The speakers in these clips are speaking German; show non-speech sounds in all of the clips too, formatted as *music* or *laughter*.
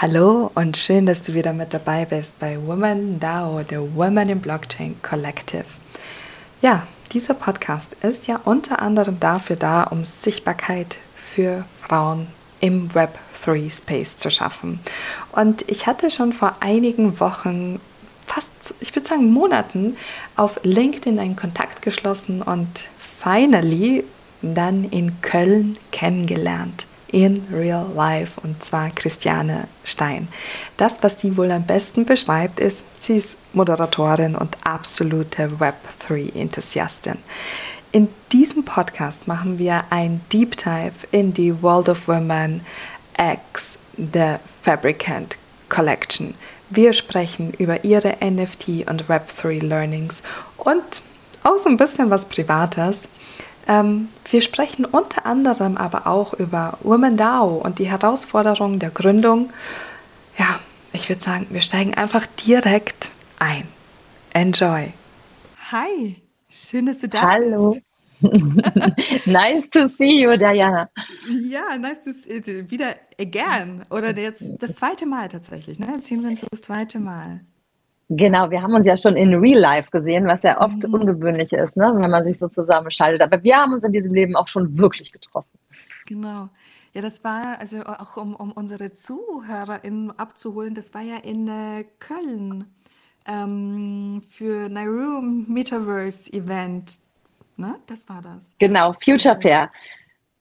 Hallo und schön, dass du wieder mit dabei bist bei Women DAO, der Women in Blockchain Collective. Ja, dieser Podcast ist ja unter anderem dafür da, um Sichtbarkeit für Frauen im Web3 Space zu schaffen. Und ich hatte schon vor einigen Wochen, fast, ich würde sagen Monaten, auf LinkedIn einen Kontakt geschlossen und finally dann in Köln kennengelernt in real life und zwar Christiane Stein. Das, was sie wohl am besten beschreibt, ist, sie ist Moderatorin und absolute Web3-Enthusiastin. In diesem Podcast machen wir ein Deep Dive in die World of Women X The Fabricant Collection. Wir sprechen über ihre NFT und Web3 Learnings und auch so ein bisschen was Privates. Ähm, wir sprechen unter anderem aber auch über Women DAO und die Herausforderungen der Gründung. Ja, ich würde sagen, wir steigen einfach direkt ein. Enjoy. Hi, schön, dass du da Hallo. bist. *laughs* nice to see you, Diana. Ja, nice to see you. Wieder again. Oder jetzt das zweite Mal tatsächlich. Ne? Erzählen wir uns das zweite Mal. Genau, wir haben uns ja schon in Real Life gesehen, was ja oft mhm. ungewöhnlich ist, ne? wenn man sich so zusammenschaltet. Aber wir haben uns in diesem Leben auch schon wirklich getroffen. Genau. Ja, das war, also auch um, um unsere ZuhörerInnen abzuholen, das war ja in äh, Köln ähm, für Nauru Metaverse Event. Ne? Das war das. Genau, Future Fair.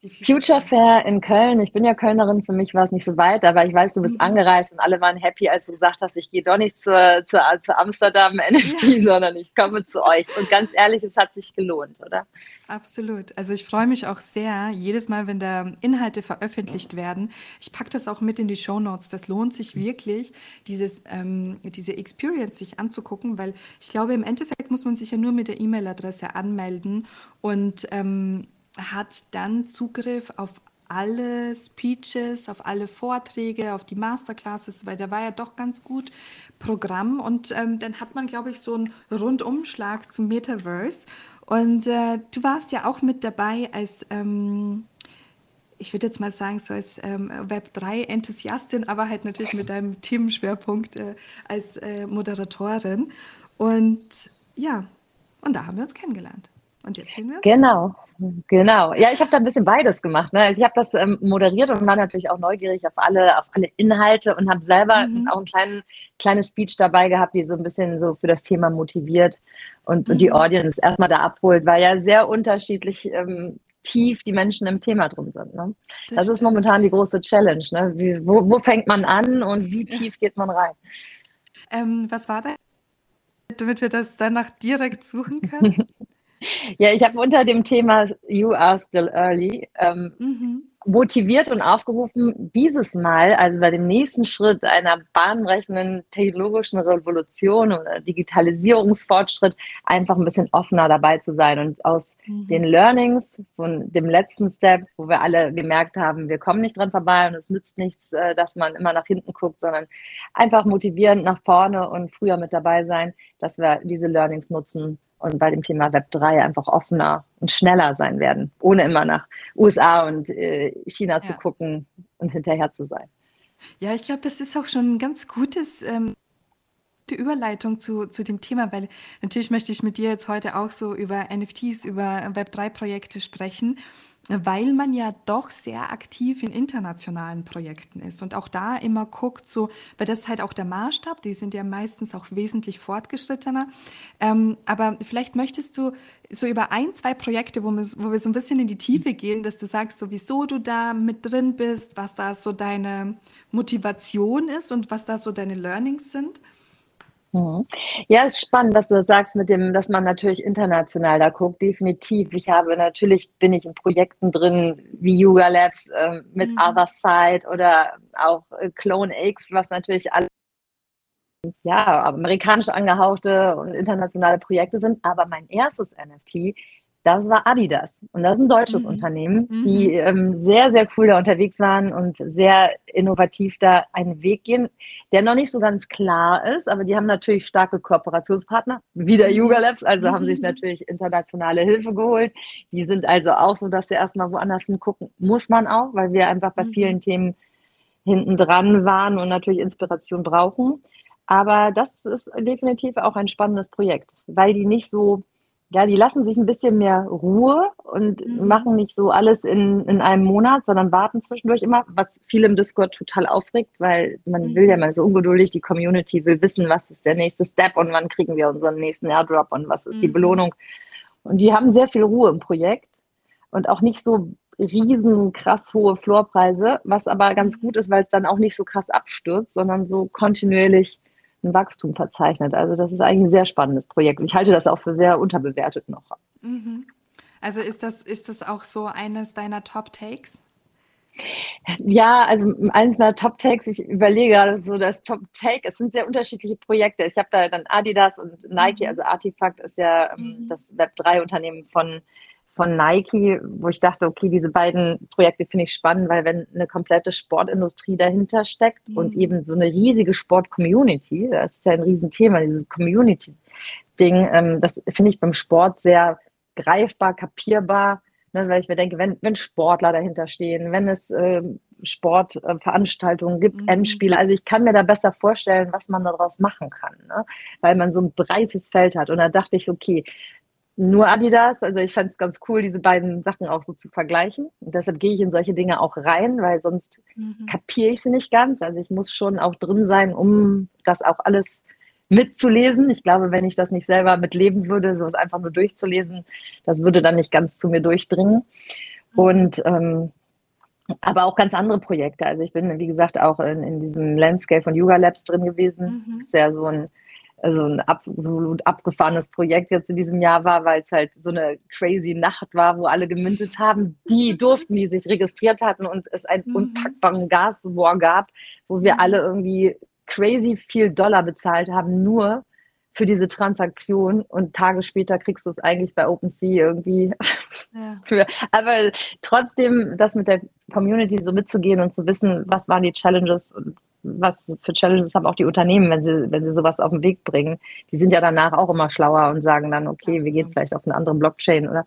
Future Fair in Köln. Ich bin ja Kölnerin, für mich war es nicht so weit, aber ich weiß, du bist mhm. angereist und alle waren happy, als du gesagt hast, ich gehe doch nicht zur, zur, zur Amsterdam NFT, ja. *laughs* sondern ich komme zu euch. Und ganz ehrlich, es hat sich gelohnt, oder? Absolut. Also ich freue mich auch sehr, jedes Mal, wenn da Inhalte veröffentlicht werden. Ich packe das auch mit in die Show Notes. Das lohnt sich wirklich, dieses, ähm, diese Experience sich anzugucken, weil ich glaube, im Endeffekt muss man sich ja nur mit der E-Mail-Adresse anmelden und ähm, hat dann Zugriff auf alle Speeches, auf alle Vorträge, auf die Masterclasses, weil der war ja doch ganz gut Programm. Und ähm, dann hat man, glaube ich, so einen Rundumschlag zum Metaverse. Und äh, du warst ja auch mit dabei als, ähm, ich würde jetzt mal sagen, so als ähm, Web3-Enthusiastin, aber halt natürlich mit deinem Themenschwerpunkt äh, als äh, Moderatorin. Und ja, und da haben wir uns kennengelernt. Und jetzt sehen wir uns. Genau. Genau. Ja, ich habe da ein bisschen beides gemacht. Ne? Also ich habe das ähm, moderiert und war natürlich auch neugierig auf alle, auf alle Inhalte und habe selber mhm. auch ein kleinen, kleines Speech dabei gehabt, die so ein bisschen so für das Thema motiviert und, mhm. und die mhm. Audience erstmal da abholt, weil ja sehr unterschiedlich ähm, tief die Menschen im Thema drin sind. Ne? Das, das ist momentan die große Challenge. Ne? Wie, wo, wo fängt man an und wie tief geht man rein? Ähm, was war da, damit wir das danach direkt suchen können? *laughs* Ja, ich habe unter dem Thema You Are Still Early ähm, mhm. motiviert und aufgerufen, dieses Mal, also bei dem nächsten Schritt einer bahnbrechenden technologischen Revolution oder Digitalisierungsfortschritt, einfach ein bisschen offener dabei zu sein und aus mhm. den Learnings von dem letzten Step, wo wir alle gemerkt haben, wir kommen nicht dran vorbei und es nützt nichts, äh, dass man immer nach hinten guckt, sondern einfach motivierend nach vorne und früher mit dabei sein, dass wir diese Learnings nutzen und bei dem Thema Web 3 einfach offener und schneller sein werden, ohne immer nach USA und äh, China ja. zu gucken und hinterher zu sein. Ja, ich glaube, das ist auch schon ein ganz gutes ähm, die Überleitung zu, zu dem Thema, weil natürlich möchte ich mit dir jetzt heute auch so über NFTs, über Web3-Projekte sprechen weil man ja doch sehr aktiv in internationalen Projekten ist und auch da immer guckt, so, weil das ist halt auch der Maßstab, die sind ja meistens auch wesentlich fortgeschrittener. Ähm, aber vielleicht möchtest du so über ein, zwei Projekte, wo wir, wo wir so ein bisschen in die Tiefe gehen, dass du sagst, so wieso du da mit drin bist, was da so deine Motivation ist und was da so deine Learnings sind. Mhm. Ja, es ist spannend, was du sagst mit dem, dass man natürlich international da guckt. Definitiv. Ich habe natürlich bin ich in Projekten drin wie Yuga Labs äh, mit mhm. Other Side oder auch äh, Clone X, was natürlich alle ja, amerikanisch angehauchte und internationale Projekte sind. Aber mein erstes NFT das war Adidas. Und das ist ein deutsches mhm. Unternehmen, die mhm. ähm, sehr, sehr cool da unterwegs waren und sehr innovativ da einen Weg gehen, der noch nicht so ganz klar ist, aber die haben natürlich starke Kooperationspartner, wie der mhm. Yuga Labs, also mhm. haben sich mhm. natürlich internationale Hilfe geholt. Die sind also auch so, dass sie erstmal woanders hingucken, muss man auch, weil wir einfach bei vielen Themen hinten dran waren und natürlich Inspiration brauchen. Aber das ist definitiv auch ein spannendes Projekt, weil die nicht so, ja, die lassen sich ein bisschen mehr Ruhe und mhm. machen nicht so alles in, in einem Monat, sondern warten zwischendurch immer, was viele im Discord total aufregt, weil man mhm. will ja mal so ungeduldig, die Community will wissen, was ist der nächste Step und wann kriegen wir unseren nächsten Airdrop und was ist mhm. die Belohnung. Und die haben sehr viel Ruhe im Projekt und auch nicht so riesen krass hohe Floorpreise, was aber ganz gut ist, weil es dann auch nicht so krass abstürzt, sondern so kontinuierlich ein Wachstum verzeichnet. Also das ist eigentlich ein sehr spannendes Projekt. Und ich halte das auch für sehr unterbewertet noch. Mhm. Also ist das, ist das auch so eines deiner Top-Takes? Ja, also eines meiner Top-Takes, ich überlege gerade so das Top-Take, es sind sehr unterschiedliche Projekte. Ich habe da dann Adidas und Nike, mhm. also Artifact ist ja ähm, mhm. das Web3-Unternehmen von von Nike, wo ich dachte, okay, diese beiden Projekte finde ich spannend, weil wenn eine komplette Sportindustrie dahinter steckt mhm. und eben so eine riesige Sport-Community, das ist ja ein Riesenthema, dieses Community-Ding, ähm, das finde ich beim Sport sehr greifbar, kapierbar, ne, weil ich mir denke, wenn, wenn Sportler dahinter stehen, wenn es äh, Sportveranstaltungen gibt, mhm. Endspiele, also ich kann mir da besser vorstellen, was man daraus machen kann, ne? weil man so ein breites Feld hat. Und da dachte ich, okay, nur Adidas. Also ich fand es ganz cool, diese beiden Sachen auch so zu vergleichen. Und deshalb gehe ich in solche Dinge auch rein, weil sonst mhm. kapiere ich sie nicht ganz. Also ich muss schon auch drin sein, um das auch alles mitzulesen. Ich glaube, wenn ich das nicht selber mitleben würde, so es einfach nur durchzulesen, das würde dann nicht ganz zu mir durchdringen. Mhm. Und ähm, aber auch ganz andere Projekte. Also ich bin, wie gesagt, auch in, in diesem Landscape von Yoga Labs drin gewesen. Mhm. Das ist ja so ein also ein absolut abgefahrenes Projekt jetzt in diesem Jahr war, weil es halt so eine crazy Nacht war, wo alle gemintet haben. Die durften, die sich registriert hatten und es einen mhm. unpackbaren Gaswar gab, wo wir mhm. alle irgendwie crazy viel Dollar bezahlt haben, nur für diese Transaktion und Tage später kriegst du es eigentlich bei OpenSea irgendwie ja. *laughs* für. Aber trotzdem, das mit der Community so mitzugehen und zu wissen, was waren die Challenges und was für Challenges haben auch die Unternehmen, wenn sie, wenn sie sowas auf den Weg bringen. Die sind ja danach auch immer schlauer und sagen dann, okay, wir gehen vielleicht auf eine andere Blockchain oder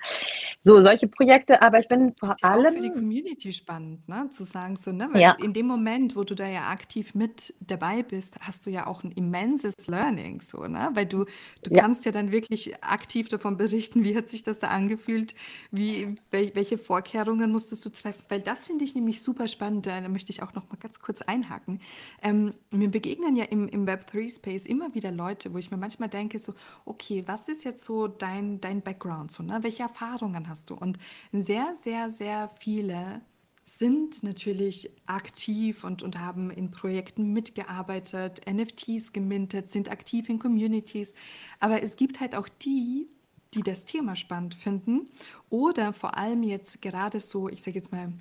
so, solche Projekte. Aber ich bin vor allem. Ja auch für die Community spannend, ne? zu sagen, so, ne? Weil ja. in dem Moment, wo du da ja aktiv mit dabei bist, hast du ja auch ein immenses Learning, so, ne? Weil du, du ja. kannst ja dann wirklich aktiv davon berichten, wie hat sich das da angefühlt, wie, welche Vorkehrungen musstest du treffen, weil das finde ich nämlich super spannend. Da möchte ich auch noch mal ganz kurz einhaken. Ähm, mir begegnen ja im, im Web3-Space immer wieder Leute, wo ich mir manchmal denke, so, okay, was ist jetzt so dein, dein Background? So, ne? Welche Erfahrungen hast du? Und sehr, sehr, sehr viele sind natürlich aktiv und, und haben in Projekten mitgearbeitet, NFTs gemintet, sind aktiv in Communities. Aber es gibt halt auch die, die das Thema spannend finden oder vor allem jetzt gerade so, ich sage jetzt mal,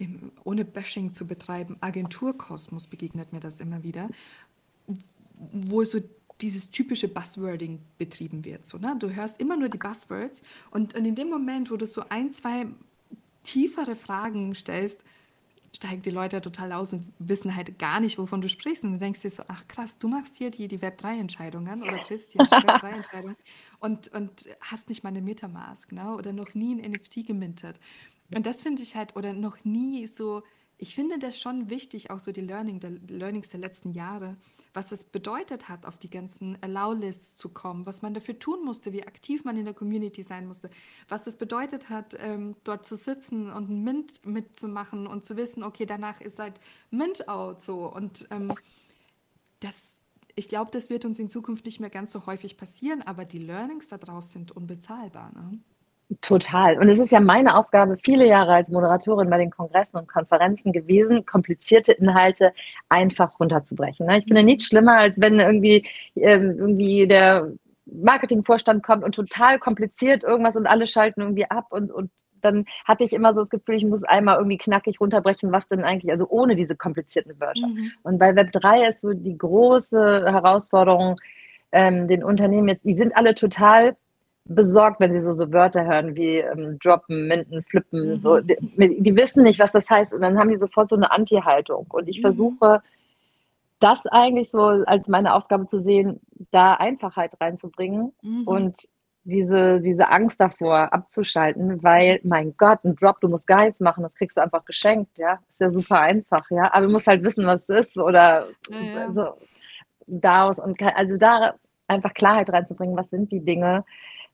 im, ohne Bashing zu betreiben, Agenturkosmos begegnet mir das immer wieder, wo so dieses typische Buzzwording betrieben wird. So, ne? Du hörst immer nur die Buzzwords und, und in dem Moment, wo du so ein, zwei tiefere Fragen stellst, steigen die Leute total aus und wissen halt gar nicht, wovon du sprichst. Und du denkst dir so, ach krass, du machst hier die, die Web3-Entscheidungen oder triffst die *laughs* Web3-Entscheidungen und, und hast nicht mal eine Metamask ne? oder noch nie ein NFT gemintet. Und das finde ich halt, oder noch nie so, ich finde das schon wichtig, auch so die Learning, der, Learnings der letzten Jahre, was es bedeutet hat, auf die ganzen Allow-Lists zu kommen, was man dafür tun musste, wie aktiv man in der Community sein musste, was es bedeutet hat, ähm, dort zu sitzen und ein Mint mitzumachen und zu wissen, okay, danach ist halt Mint-out so. Und ähm, das, ich glaube, das wird uns in Zukunft nicht mehr ganz so häufig passieren, aber die Learnings daraus sind unbezahlbar. Ne? Total. Und es ist ja meine Aufgabe, viele Jahre als Moderatorin bei den Kongressen und Konferenzen gewesen, komplizierte Inhalte einfach runterzubrechen. Ne? Ich finde nichts schlimmer, als wenn irgendwie, ähm, irgendwie der Marketingvorstand kommt und total kompliziert irgendwas und alle schalten irgendwie ab und, und dann hatte ich immer so das Gefühl, ich muss einmal irgendwie knackig runterbrechen, was denn eigentlich, also ohne diese komplizierten Wörter. Mhm. Und bei Web 3 ist so die große Herausforderung, ähm, den Unternehmen jetzt, die sind alle total besorgt, wenn sie so, so Wörter hören wie ähm, droppen, minden, flippen. Mhm. So. Die, die, wissen nicht, was das heißt und dann haben die sofort so eine Anti-Haltung. Und ich mhm. versuche, das eigentlich so als meine Aufgabe zu sehen, da Einfachheit reinzubringen mhm. und diese, diese Angst davor abzuschalten, weil, mein Gott, ein Drop, du musst gar nichts machen, das kriegst du einfach geschenkt, ja. Ist ja super einfach, ja. Aber du musst halt wissen, was es ist oder ja, ja. so daraus und also da einfach Klarheit reinzubringen, was sind die Dinge.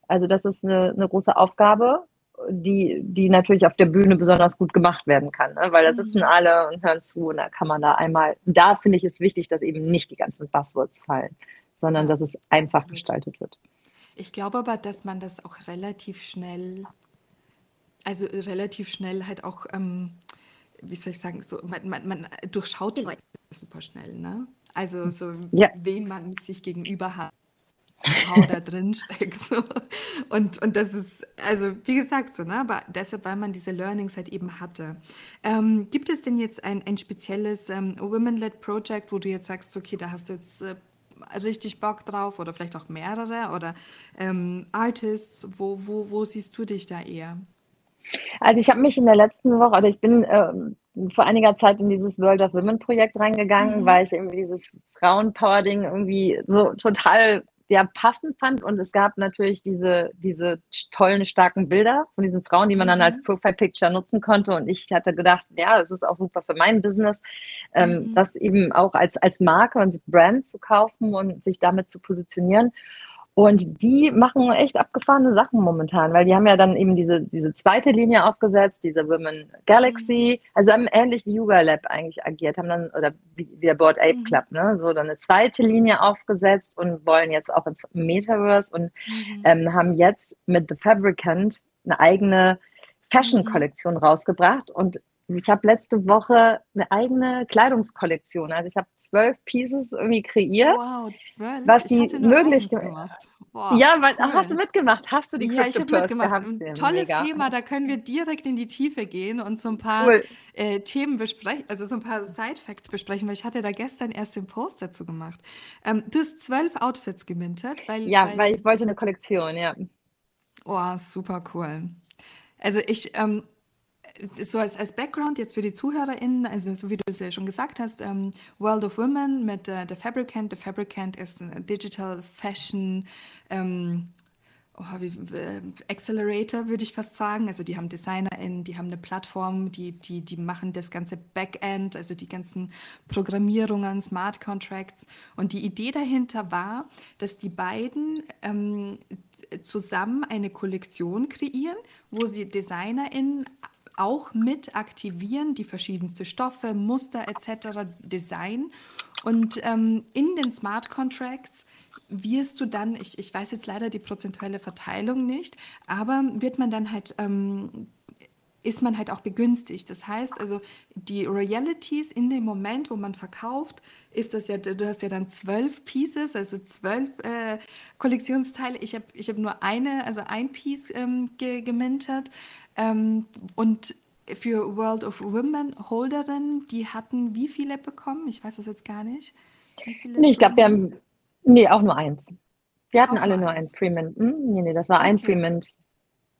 Also das ist eine, eine große Aufgabe, die, die natürlich auf der Bühne besonders gut gemacht werden kann, ne? weil da mhm. sitzen alle und hören zu und da kann man da einmal, da finde ich es wichtig, dass eben nicht die ganzen Buzzwords fallen, sondern dass es einfach gestaltet wird. Ich glaube aber, dass man das auch relativ schnell, also relativ schnell halt auch, ähm, wie soll ich sagen, so, man, man, man durchschaut die Leute super schnell, ne? Also so, ja. wen man sich gegenüber hat. How da drin steckt. So. Und, und das ist, also wie gesagt, so, ne? aber deshalb, weil man diese Learnings halt eben hatte. Ähm, gibt es denn jetzt ein, ein spezielles ähm, Women-led Project, wo du jetzt sagst, okay, da hast du jetzt äh, richtig Bock drauf oder vielleicht auch mehrere oder ähm, Artists, wo, wo, wo siehst du dich da eher? Also ich habe mich in der letzten Woche, oder ich bin äh, vor einiger Zeit in dieses World of Women Projekt reingegangen, mhm. weil ich irgendwie dieses Frauenpower-Ding irgendwie so total ja, passend fand. Und es gab natürlich diese, diese tollen, starken Bilder von diesen Frauen, die man dann als mhm. Profile Picture nutzen konnte. Und ich hatte gedacht, ja, es ist auch super für mein Business, ähm, mhm. das eben auch als, als Marke und Brand zu kaufen und sich damit zu positionieren. Und die machen echt abgefahrene Sachen momentan, weil die haben ja dann eben diese, diese zweite Linie aufgesetzt, diese Women Galaxy, mhm. also haben ähnlich wie Yuga Lab eigentlich agiert, haben dann, oder wie, wie der Board Ape mhm. Club, ne, so dann eine zweite Linie aufgesetzt und wollen jetzt auch ins Metaverse und mhm. ähm, haben jetzt mit The Fabricant eine eigene Fashion-Kollektion rausgebracht und ich habe letzte Woche eine eigene Kleidungskollektion. Also ich habe zwölf Pieces irgendwie kreiert, wow, zwölf. was die möglich gemacht. Wow, ja, weil, cool. hast du mitgemacht? Hast du die Ja, ich habe mitgemacht. Ein tolles Mega. Thema, da können wir direkt in die Tiefe gehen und so ein paar cool. äh, Themen besprechen, also so ein paar Side-Facts besprechen, weil ich hatte da gestern erst den Post dazu gemacht. Ähm, du hast zwölf Outfits gemintet, weil... Ja, weil, weil ich wollte eine Kollektion, ja. Oh, super cool. Also ich... Ähm, so als, als Background jetzt für die ZuhörerInnen, also so wie du es ja schon gesagt hast, ähm, World of Women mit äh, The Fabricant. The Fabricant ist ein Digital Fashion ähm, oh, wie, äh, Accelerator, würde ich fast sagen. Also die haben DesignerInnen, die haben eine Plattform, die, die, die machen das ganze Backend, also die ganzen Programmierungen, Smart Contracts. Und die Idee dahinter war, dass die beiden ähm, zusammen eine Kollektion kreieren, wo sie DesignerInnen auch mit aktivieren, die verschiedensten Stoffe, Muster etc. Design. Und ähm, in den Smart Contracts wirst du dann, ich, ich weiß jetzt leider die prozentuelle Verteilung nicht, aber wird man dann halt ähm, ist man halt auch begünstigt. Das heißt also, die Royalties in dem Moment, wo man verkauft, ist das ja, du hast ja dann zwölf Pieces, also zwölf äh, Kollektionsteile. Ich habe ich hab nur eine, also ein Piece ähm, ge gemintet. Ähm, und für World of Women Holderinnen, die hatten wie viele bekommen? Ich weiß das jetzt gar nicht. Nee, ich glaube, wir haben, nee, auch nur eins. Wir hatten auch alle nur eins Freemint. Hm? Nee, nee, das war okay. ein Freemint.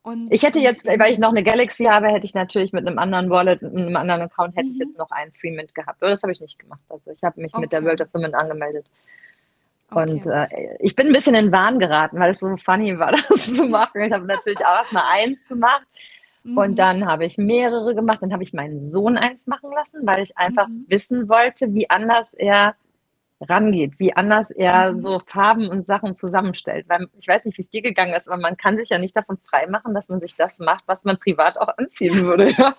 Und, ich hätte jetzt, weil ich noch eine Galaxy habe, hätte ich natürlich mit einem anderen Wallet, mit einem anderen Account, hätte mhm. ich jetzt noch einen Freemint gehabt. Aber das habe ich nicht gemacht. Also ich habe mich okay. mit der World of Women angemeldet. Okay. Und äh, ich bin ein bisschen in Wahn geraten, weil es so funny war, *laughs* das zu machen. Ich habe natürlich auch erst mal eins gemacht und mhm. dann habe ich mehrere gemacht. Dann habe ich meinen Sohn eins machen lassen, weil ich einfach mhm. wissen wollte, wie anders er rangeht, wie anders er mhm. so Farben und Sachen zusammenstellt. Weil ich weiß nicht, wie es dir gegangen ist, aber man kann sich ja nicht davon freimachen, dass man sich das macht, was man privat auch anziehen würde. *laughs*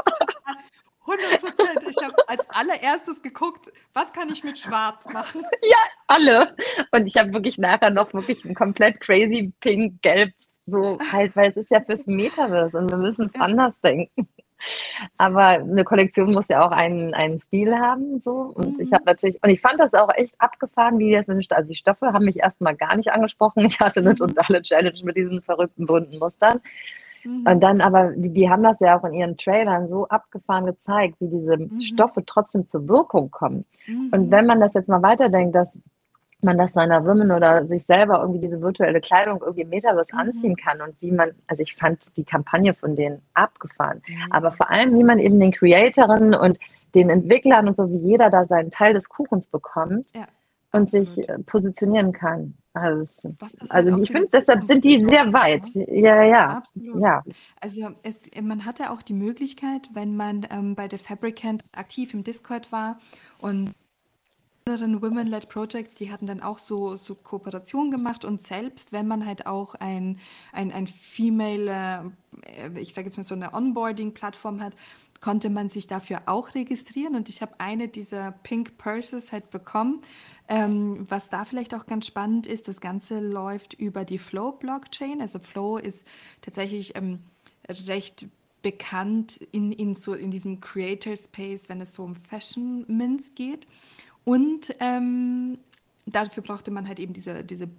100 *laughs* Prozent. Ich habe als allererstes geguckt, was kann ich mit Schwarz machen? Ja, alle. Und ich habe wirklich nachher noch wirklich ein komplett crazy pink, gelb so halt, weil es ist ja fürs Metaverse und wir müssen es anders denken. Aber eine Kollektion muss ja auch einen, einen Stil haben, so. Und mhm. ich habe natürlich, und ich fand das auch echt abgefahren, wie das, also die Stoffe haben mich erstmal gar nicht angesprochen. Ich hatte eine mhm. totale Challenge mit diesen verrückten bunten Mustern. Mhm. Und dann aber, die, die, haben das ja auch in ihren Trailern so abgefahren gezeigt, wie diese mhm. Stoffe trotzdem zur Wirkung kommen. Mhm. Und wenn man das jetzt mal weiterdenkt, dass man das seiner Women oder sich selber irgendwie diese virtuelle Kleidung irgendwie im Metaverse mhm. anziehen kann und wie man, also ich fand die Kampagne von denen abgefahren, mhm. aber vor allem, wie man eben den Creatorinnen und den Entwicklern und so, wie jeder da seinen Teil des Kuchens bekommt ja, und sich äh, positionieren kann. Also, also halt ich finde, deshalb sind die sehr weit. Ne? Ja, ja. Absolut. Ja. Also es, man hatte auch die Möglichkeit, wenn man ähm, bei der Fabricant aktiv im Discord war und anderen Women-led Projects, die hatten dann auch so, so Kooperationen gemacht und selbst wenn man halt auch ein, ein, ein Female, äh, ich sage jetzt mal so eine Onboarding-Plattform hat, konnte man sich dafür auch registrieren und ich habe eine dieser Pink Purses halt bekommen. Ähm, was da vielleicht auch ganz spannend ist, das Ganze läuft über die Flow Blockchain. Also Flow ist tatsächlich ähm, recht bekannt in, in, so, in diesem Creator Space, wenn es so um Fashion Mints geht. Und ähm, dafür brauchte man halt eben diese, diese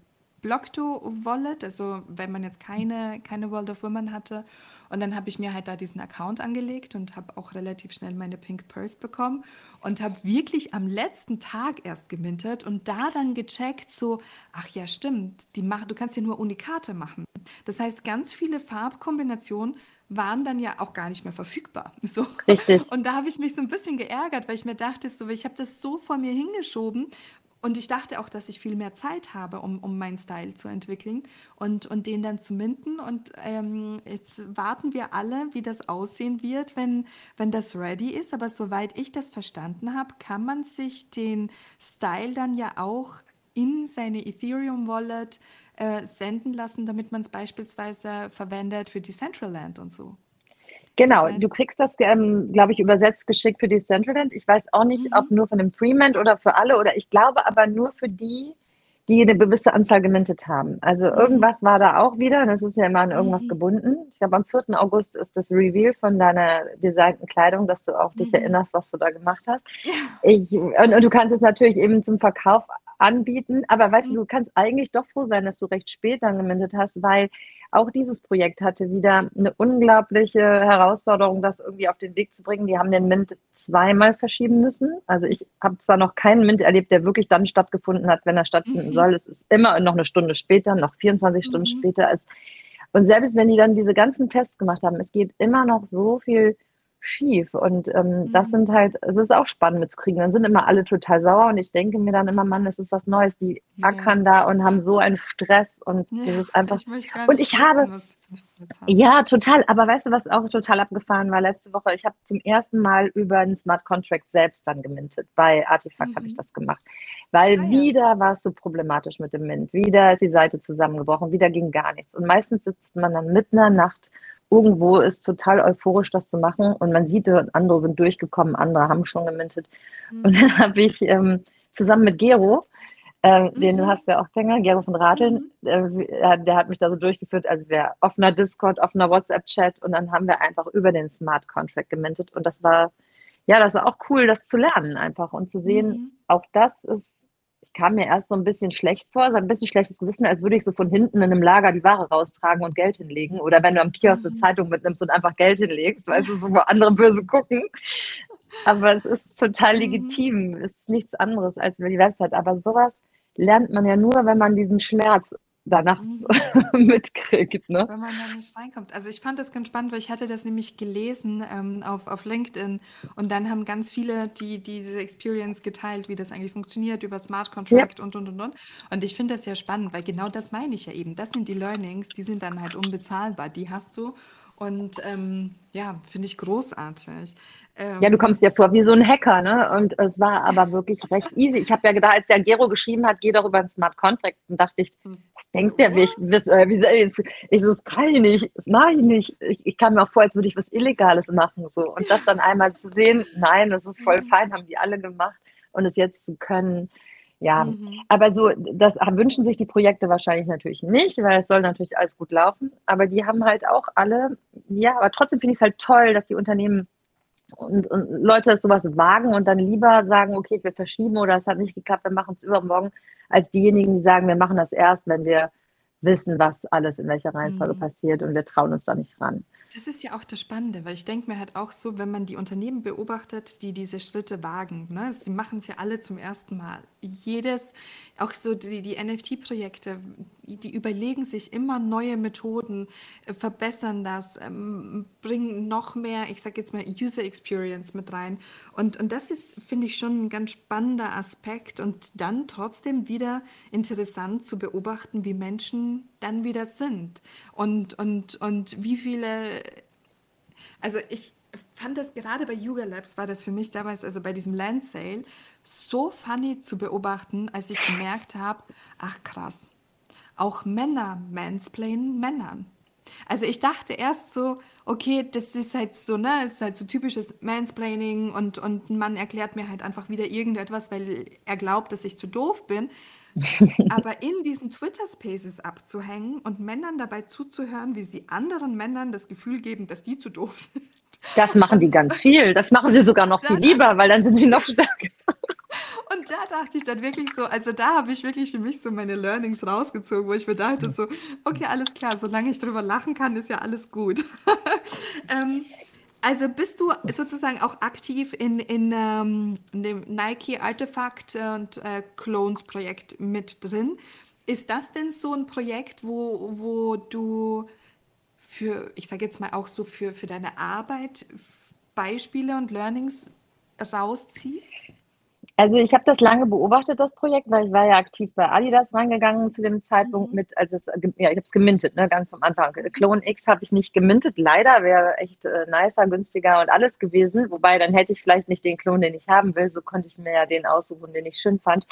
Blockto-Wallet, also wenn man jetzt keine, keine World of Women hatte. Und dann habe ich mir halt da diesen Account angelegt und habe auch relativ schnell meine Pink Purse bekommen und habe wirklich am letzten Tag erst gemintet und da dann gecheckt, so, ach ja, stimmt, die mach, du kannst ja nur Unikate machen. Das heißt, ganz viele Farbkombinationen waren dann ja auch gar nicht mehr verfügbar. *laughs* So. Richtig. Und da habe ich mich so ein bisschen geärgert, weil ich mir dachte, so, ich habe das so vor mir hingeschoben und ich dachte auch, dass ich viel mehr Zeit habe, um, um meinen Style zu entwickeln und, und den dann zu minden. Und ähm, jetzt warten wir alle, wie das aussehen wird, wenn, wenn das ready ist. Aber soweit ich das verstanden habe, kann man sich den Style dann ja auch in seine Ethereum Wallet äh, senden lassen, damit man es beispielsweise verwendet für Decentraland und so. Genau, das heißt, du kriegst das, ähm, glaube ich, übersetzt geschickt für Decentraland. Ich weiß auch nicht, mhm. ob nur von dem Freement oder für alle oder ich glaube aber nur für die, die eine gewisse Anzahl gemintet haben. Also mhm. irgendwas war da auch wieder, das ist ja immer an irgendwas mhm. gebunden. Ich glaube, am 4. August ist das Reveal von deiner designten Kleidung, dass du auch dich mhm. erinnerst, was du da gemacht hast. Ja. Ich, und, und, du kannst es natürlich eben zum Verkauf anbieten. Aber weißt du, mhm. du kannst eigentlich doch froh sein, dass du recht spät dann gemintet hast, weil auch dieses Projekt hatte wieder eine unglaubliche Herausforderung, das irgendwie auf den Weg zu bringen. Die haben den Mint zweimal verschieben müssen. Also ich habe zwar noch keinen Mint erlebt, der wirklich dann stattgefunden hat, wenn er stattfinden mhm. soll. Es ist immer noch eine Stunde später, noch 24 mhm. Stunden später. Ist. Und selbst wenn die dann diese ganzen Tests gemacht haben, es geht immer noch so viel schief. Und ähm, mhm. das sind halt, es ist auch spannend mitzukriegen. Dann sind immer alle total sauer und ich denke mir dann immer, Mann, es ist was Neues. Die ja. ackern da und haben so einen Stress und ja, das ist einfach. Ich und ich wissen, habe. Ja, total. Aber weißt du, was auch total abgefahren war letzte Woche? Ich habe zum ersten Mal über einen Smart Contract selbst dann gemintet. Bei Artifact mhm. habe ich das gemacht. Weil ah, ja. wieder war es so problematisch mit dem Mint. Wieder ist die Seite zusammengebrochen, wieder ging gar nichts. Und meistens sitzt man dann mitten in der Nacht irgendwo ist total euphorisch, das zu machen. Und man sieht, andere sind durchgekommen, andere haben schon gemintet. Mhm. Und *laughs* dann habe ich ähm, zusammen mit Gero, äh, mhm. den du hast ja auch kennengelernt, Gero von Radeln, mhm. äh, der hat mich da so durchgeführt, also wir offener Discord, offener WhatsApp-Chat und dann haben wir einfach über den Smart Contract gemintet. Und das war, ja, das war auch cool, das zu lernen einfach und zu sehen, mhm. auch das ist kam mir erst so ein bisschen schlecht vor, so ein bisschen schlechtes Gewissen, als würde ich so von hinten in einem Lager die Ware raustragen und Geld hinlegen. Oder wenn du am Kiosk eine mhm. Zeitung mitnimmst und einfach Geld hinlegst, weil du, so wo andere böse gucken. Aber es ist total mhm. legitim, es ist nichts anderes als über die Website. Aber sowas lernt man ja nur, wenn man diesen Schmerz danach mhm. *laughs* mitkriegt. Ne? Wenn man da nicht reinkommt. Also ich fand das ganz spannend, weil ich hatte das nämlich gelesen ähm, auf, auf LinkedIn und dann haben ganz viele die, diese Experience geteilt, wie das eigentlich funktioniert über Smart Contract ja. und, und, und, und. Und ich finde das ja spannend, weil genau das meine ich ja eben. Das sind die Learnings, die sind dann halt unbezahlbar. Die hast du und ähm, ja, finde ich großartig. Ähm, ja, du kommst dir vor wie so ein Hacker, ne? Und es war aber wirklich recht easy. Ich habe ja gedacht, als der Gero geschrieben hat, geh doch über einen Smart Contract, und dachte ich, hm. was denkt der, wie ich, wie, äh, ich so, das kann ich nicht, das mache ich nicht. Ich, ich kam mir auch vor, als würde ich was Illegales machen. So. Und das dann einmal zu sehen, nein, das ist voll fein, haben die alle gemacht. Und es jetzt zu können, ja, mhm. aber so, das wünschen sich die Projekte wahrscheinlich natürlich nicht, weil es soll natürlich alles gut laufen. Aber die haben halt auch alle, ja, aber trotzdem finde ich es halt toll, dass die Unternehmen und, und Leute sowas wagen und dann lieber sagen, okay, wir verschieben oder es hat nicht geklappt, wir machen es übermorgen, als diejenigen, die sagen, wir machen das erst, wenn wir wissen, was alles in welcher Reihenfolge mhm. passiert und wir trauen uns da nicht ran. Das ist ja auch das Spannende, weil ich denke mir halt auch so, wenn man die Unternehmen beobachtet, die diese Schritte wagen, ne? Sie machen es ja alle zum ersten Mal. Jedes, auch so die, die NFT-Projekte, die überlegen sich immer neue Methoden, äh, verbessern das, ähm, bringen noch mehr, ich sage jetzt mal, User Experience mit rein. Und, und das ist, finde ich, schon ein ganz spannender Aspekt und dann trotzdem wieder interessant zu beobachten, wie Menschen dann wieder sind und, und, und wie viele, also ich fand das gerade bei Yuga Labs war das für mich damals, also bei diesem Land Sale, so funny zu beobachten, als ich gemerkt habe, ach krass, auch Männer mansplainen Männern. Also ich dachte erst so, okay, das ist halt so, ne, ist halt so typisches Mansplaining und, und ein Mann erklärt mir halt einfach wieder irgendetwas, weil er glaubt, dass ich zu doof bin. *laughs* Aber in diesen Twitter-Spaces abzuhängen und Männern dabei zuzuhören, wie sie anderen Männern das Gefühl geben, dass die zu doof *laughs* sind. Das machen die ganz viel. Das machen sie sogar noch viel lieber, weil dann sind sie noch stärker. Und da dachte ich dann wirklich so, also da habe ich wirklich für mich so meine Learnings rausgezogen, wo ich mir dachte so, okay, alles klar, solange ich drüber lachen kann, ist ja alles gut. *laughs* ähm, also bist du sozusagen auch aktiv in, in, ähm, in dem Nike Artefakt und äh, Clones Projekt mit drin. Ist das denn so ein Projekt, wo, wo du für, ich sage jetzt mal auch so für, für deine Arbeit Beispiele und Learnings rausziehst? Also ich habe das lange beobachtet, das Projekt, weil ich war ja aktiv bei Adidas rangegangen zu dem Zeitpunkt mhm. mit, also es, ja, ich habe es gemintet, ne, ganz vom Anfang. Clone X habe ich nicht gemintet, leider, wäre echt äh, nicer, günstiger und alles gewesen. Wobei, dann hätte ich vielleicht nicht den Klon, den ich haben will, so konnte ich mir ja den aussuchen, den ich schön fand.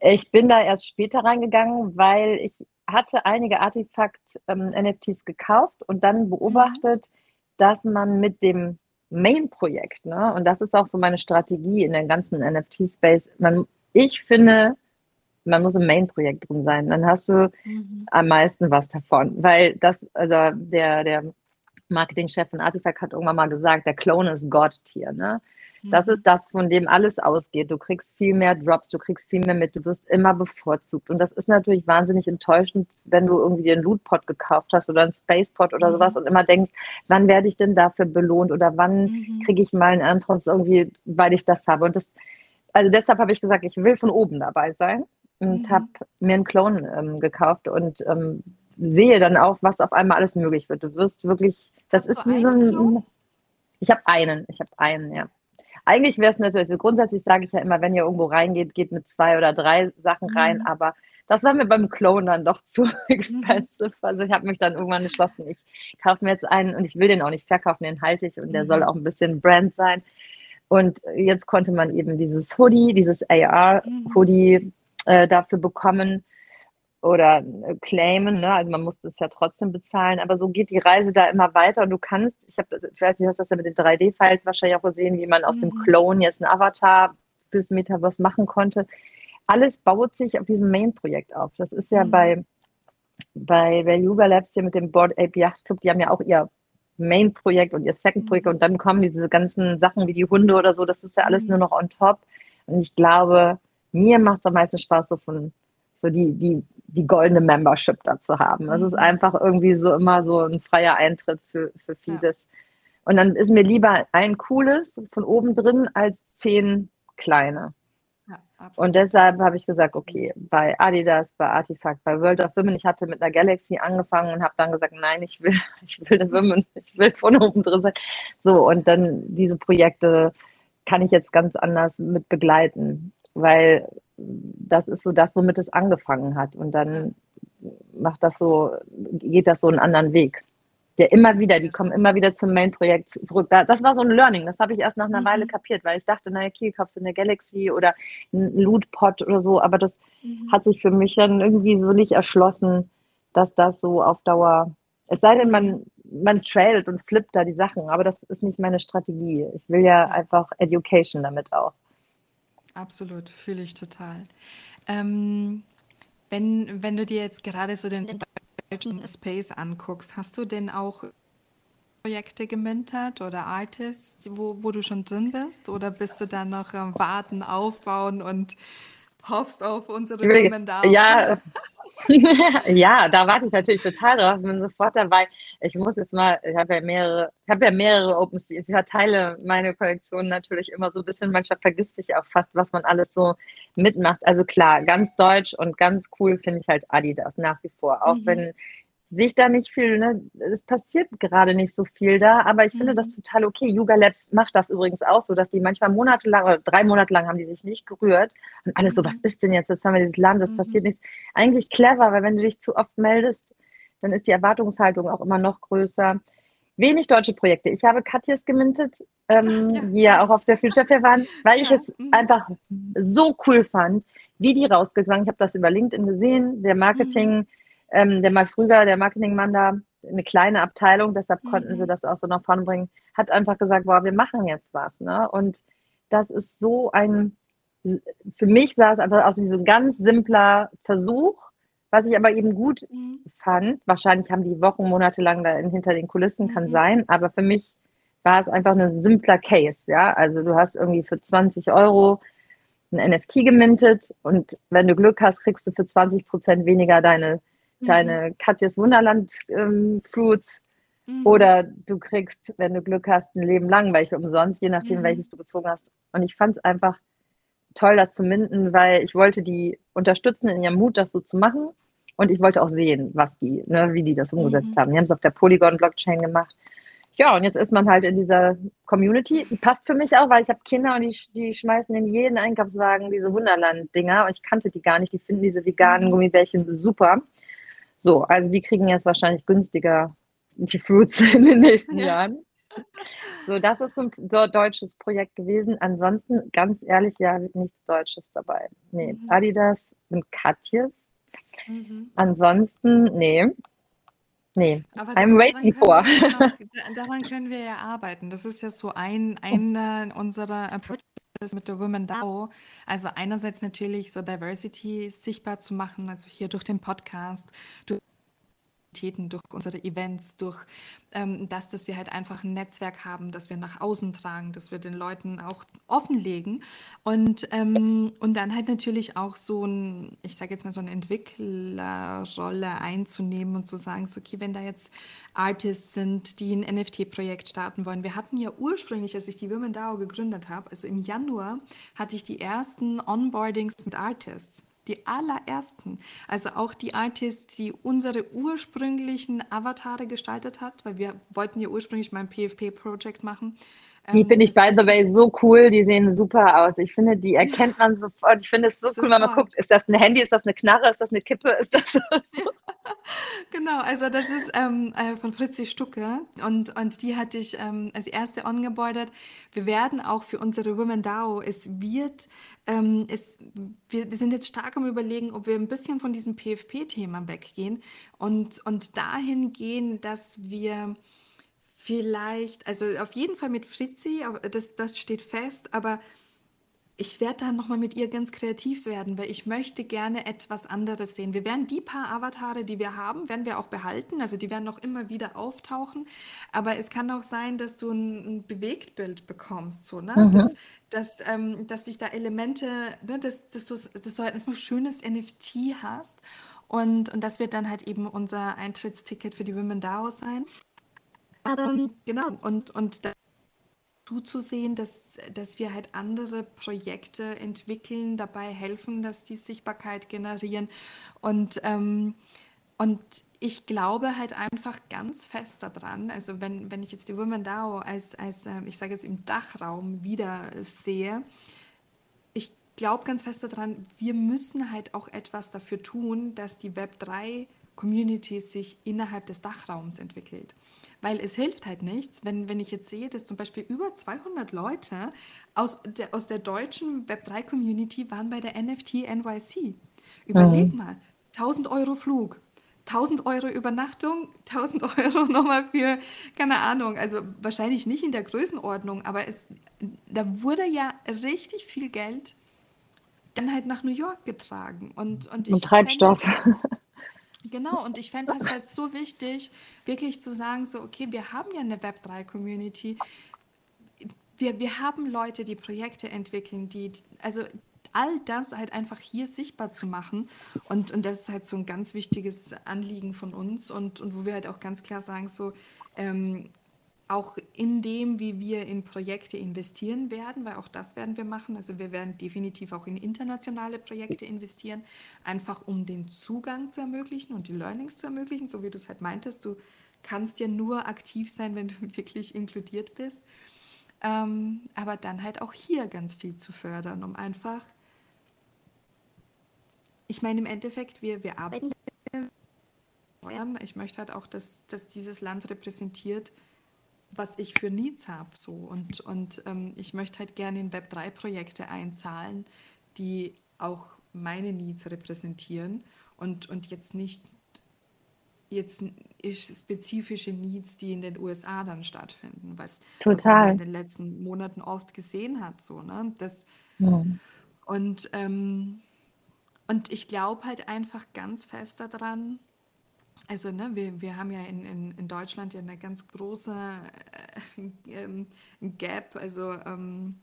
Ich bin da erst später reingegangen, weil ich hatte einige Artefakt-NFTs ähm, gekauft und dann beobachtet, mhm. dass man mit dem Main-Projekt. Ne? Und das ist auch so meine Strategie in der ganzen NFT-Space. ich finde, man muss im Main-Projekt drin sein. Dann hast du mhm. am meisten was davon. Weil das, also der, der Marketingchef von Artifact hat irgendwann mal gesagt, der Clone ist God-Tier. Ne? Das ist mhm. das, von dem alles ausgeht. Du kriegst viel mehr Drops, du kriegst viel mehr mit, du wirst immer bevorzugt. Und das ist natürlich wahnsinnig enttäuschend, wenn du irgendwie einen Lootpot gekauft hast oder einen Spacepot oder mhm. sowas und immer denkst, wann werde ich denn dafür belohnt oder wann mhm. kriege ich mal einen Antrons irgendwie, weil ich das habe. Und das, also deshalb habe ich gesagt, ich will von oben dabei sein und mhm. habe mir einen Clone ähm, gekauft und ähm, sehe dann auch, was auf einmal alles möglich wird. Du wirst wirklich, das Hast ist wie so ein. Klon? Ich habe einen, ich habe einen, ja. Eigentlich wäre es natürlich, also grundsätzlich sage ich ja immer, wenn ihr irgendwo reingeht, geht mit zwei oder drei Sachen mhm. rein, aber das war mir beim Clone dann doch *laughs* zu expensive. Also ich habe mich dann irgendwann entschlossen, ich kaufe mir jetzt einen und ich will den auch nicht verkaufen, den halte ich und der mhm. soll auch ein bisschen Brand sein. Und jetzt konnte man eben dieses Hoodie, dieses AR-Hoodie mhm. äh, dafür bekommen oder äh, claimen, ne? also man muss das ja trotzdem bezahlen, aber so geht die Reise da immer weiter und du kannst, ich habe, ich weiß nicht, hast das ja mit den 3D-Files wahrscheinlich auch gesehen, wie man aus mhm. dem Clone jetzt einen Avatar fürs Metaverse machen konnte. Alles baut sich auf diesem Main-Projekt auf. Das ist ja mhm. bei, bei, Yuga Labs hier mit dem Board Ape Yacht Club, die haben ja auch ihr Main-Projekt und ihr Second-Projekt mhm. und dann kommen diese ganzen Sachen wie die Hunde oder so, das ist ja alles mhm. nur noch on top. Und ich glaube, mir macht es am meisten Spaß, so von so die, die, die goldene Membership dazu haben. Es ist mhm. einfach irgendwie so immer so ein freier Eintritt für, für vieles. Ja. Und dann ist mir lieber ein cooles von oben drin als zehn kleine. Ja, und deshalb habe ich gesagt, okay, bei Adidas, bei Artifact, bei World of Women, ich hatte mit einer Galaxy angefangen und habe dann gesagt, nein, ich will, *laughs* ich will eine Women, ich will von oben drin sein. So, und dann diese Projekte kann ich jetzt ganz anders mit begleiten, weil das ist so das, womit es angefangen hat. Und dann macht das so, geht das so einen anderen Weg. Der immer wieder, die kommen immer wieder zum Main-Projekt zurück. das war so ein Learning, das habe ich erst nach einer mhm. Weile kapiert, weil ich dachte, naja, okay, kaufst du eine Galaxy oder einen Loot-Pot oder so, aber das mhm. hat sich für mich dann irgendwie so nicht erschlossen, dass das so auf Dauer, es sei denn, man, man trailt und flippt da die Sachen, aber das ist nicht meine Strategie. Ich will ja einfach Education damit auch. Absolut, fühle ich total. Ähm, wenn, wenn du dir jetzt gerade so den deutschen Space anguckst, hast du denn auch Projekte gemintet oder Artists, wo, wo du schon drin bist? Oder bist du dann noch am Warten, Aufbauen und hoffst auf unsere Women da? Ja, *laughs* *laughs* ja, da warte ich natürlich total drauf. Bin sofort dabei. Ich muss jetzt mal, ich habe ja mehrere, ich habe ja mehrere OpenSea. Ich verteile meine Kollektion natürlich immer so ein bisschen. Manchmal vergisst sich auch fast, was man alles so mitmacht. Also klar, ganz deutsch und ganz cool finde ich halt Adidas nach wie vor. Auch mhm. wenn sich da nicht viel, ne? es passiert gerade nicht so viel da, aber ich mhm. finde das mhm. total okay. Yuga Labs macht das übrigens auch so, dass die manchmal monatelang oder drei Monate lang haben die sich nicht gerührt und alles so, was mhm. ist denn jetzt? Jetzt haben wir dieses Land, es mhm. passiert nichts. Eigentlich clever, weil wenn du dich zu oft meldest, dann ist die Erwartungshaltung auch immer noch größer. Wenig deutsche Projekte. Ich habe Katjes gemintet, ähm, ja. die ja auch auf der Future Fair waren, weil ja. ich es mhm. einfach so cool fand, wie die rausgegangen. Ich habe das über LinkedIn gesehen, der Marketing. Mhm ähm, der Max Rüger, der Marketingmann da, eine kleine Abteilung, deshalb mhm. konnten sie das auch so nach vorne bringen, hat einfach gesagt, boah, wir machen jetzt was. Ne? Und das ist so ein, für mich sah es einfach aus wie so ein ganz simpler Versuch, was ich aber eben gut mhm. fand. Wahrscheinlich haben die Wochen, Monate lang da hinter den Kulissen, kann mhm. sein, aber für mich war es einfach ein simpler Case. Ja, also du hast irgendwie für 20 Euro ein NFT gemintet und wenn du Glück hast, kriegst du für 20 Prozent weniger deine deine mhm. Katjes Wunderland ähm, Fruits. Mhm. Oder du kriegst, wenn du Glück hast, ein Leben lang welche umsonst, je nachdem, mhm. welches du gezogen hast. Und ich fand es einfach toll, das zu minden, weil ich wollte die unterstützen in ihrem Mut, das so zu machen. Und ich wollte auch sehen, was die, ne, wie die das umgesetzt mhm. haben. Die haben es auf der Polygon-Blockchain gemacht. Ja, und jetzt ist man halt in dieser Community. Die passt für mich auch, weil ich habe Kinder und die, die schmeißen in jeden Einkaufswagen diese Wunderland-Dinger. Und ich kannte die gar nicht. Die finden diese veganen mhm. Gummibärchen super. So, also die kriegen jetzt wahrscheinlich günstiger die Fruits *laughs* in den nächsten ja. Jahren. So, das ist ein so deutsches Projekt gewesen. Ansonsten, ganz ehrlich, ja, nichts Deutsches dabei. Nee, mhm. Adidas und Katjes. Mhm. Ansonsten, nee. Nee, Aber I'm waiting for. *laughs* daran können wir ja arbeiten. Das ist ja so ein, einer unserer Approaches mit der Women DAO. Also einerseits natürlich so Diversity sichtbar zu machen, also hier durch den Podcast, durch durch unsere Events, durch ähm, das, dass wir halt einfach ein Netzwerk haben, das wir nach außen tragen, dass wir den Leuten auch offenlegen und, ähm, und dann halt natürlich auch so ein, ich sage jetzt mal so eine Entwicklerrolle einzunehmen und zu sagen, so, okay, wenn da jetzt Artists sind, die ein NFT-Projekt starten wollen. Wir hatten ja ursprünglich, als ich die Women DAO gegründet habe, also im Januar, hatte ich die ersten Onboardings mit Artists. Die allerersten. Also auch die Artists, die unsere ursprünglichen Avatare gestaltet hat, weil wir wollten ja ursprünglich mal ein PFP-Projekt machen. Die ähm, finde ich, by the way, so cool. Die sehen super aus. Ich finde, die erkennt man sofort. Ich finde es so sofort. cool, wenn man guckt, ist das ein Handy, ist das eine Knarre, ist das eine Kippe, ist das... *laughs* genau, also das ist ähm, äh, von Fritzi Stucke und, und die hatte ich ähm, als erste ongeboardet. Wir werden auch für unsere Women DAO, es wird, ähm, es, wir, wir sind jetzt stark am überlegen, ob wir ein bisschen von diesem PFP-Thema weggehen und, und dahin gehen, dass wir vielleicht, also auf jeden Fall mit Fritzi, das, das steht fest, aber ich werde dann nochmal mit ihr ganz kreativ werden, weil ich möchte gerne etwas anderes sehen. Wir werden die paar Avatare, die wir haben, werden wir auch behalten. Also die werden noch immer wieder auftauchen. Aber es kann auch sein, dass du ein, ein Bewegtbild bekommst, so, ne? Mhm. Dass, dass, ähm, dass sich da Elemente, ne? dass, dass, dass du halt einfach ein schönes NFT hast. Und, und das wird dann halt eben unser Eintrittsticket für die Women DAO sein. Ähm, genau, und, und da zuzusehen, dass, dass wir halt andere Projekte entwickeln, dabei helfen, dass die Sichtbarkeit generieren. Und, ähm, und ich glaube halt einfach ganz fest daran, also wenn, wenn ich jetzt die Women DAO als, als äh, ich sage jetzt im Dachraum wieder sehe, ich glaube ganz fest daran, wir müssen halt auch etwas dafür tun, dass die Web3 Community sich innerhalb des Dachraums entwickelt. Weil es hilft halt nichts, wenn, wenn ich jetzt sehe, dass zum Beispiel über 200 Leute aus der, aus der deutschen Web3-Community waren bei der NFT NYC. Überleg mhm. mal, 1000 Euro Flug, 1000 Euro Übernachtung, *laughs* 1000 Euro nochmal für, keine Ahnung, also wahrscheinlich nicht in der Größenordnung, aber es, da wurde ja richtig viel Geld dann halt nach New York getragen. Und, und, und Treibstoff. Fände, Genau, und ich fände das halt so wichtig, wirklich zu sagen, so, okay, wir haben ja eine Web3-Community. Wir, wir haben Leute, die Projekte entwickeln, die, also all das halt einfach hier sichtbar zu machen. Und, und das ist halt so ein ganz wichtiges Anliegen von uns und, und wo wir halt auch ganz klar sagen, so, ähm, auch in dem, wie wir in Projekte investieren werden, weil auch das werden wir machen. Also wir werden definitiv auch in internationale Projekte investieren, einfach um den Zugang zu ermöglichen und die Learnings zu ermöglichen, so wie du es halt meintest. Du kannst ja nur aktiv sein, wenn du *laughs* wirklich inkludiert bist. Ähm, aber dann halt auch hier ganz viel zu fördern, um einfach, ich meine im Endeffekt, wir, wir arbeiten. Ich möchte halt auch, dass, dass dieses Land repräsentiert, was ich für Needs habe. So. Und, und ähm, ich möchte halt gerne in Web3-Projekte einzahlen, die auch meine Needs repräsentieren und, und jetzt nicht jetzt spezifische Needs, die in den USA dann stattfinden, was, was man in den letzten Monaten oft gesehen hat. So, ne? das, ja. und, ähm, und ich glaube halt einfach ganz fest daran, also ne, wir, wir haben ja in, in, in Deutschland ja eine ganz große äh, ähm, Gap, also ähm,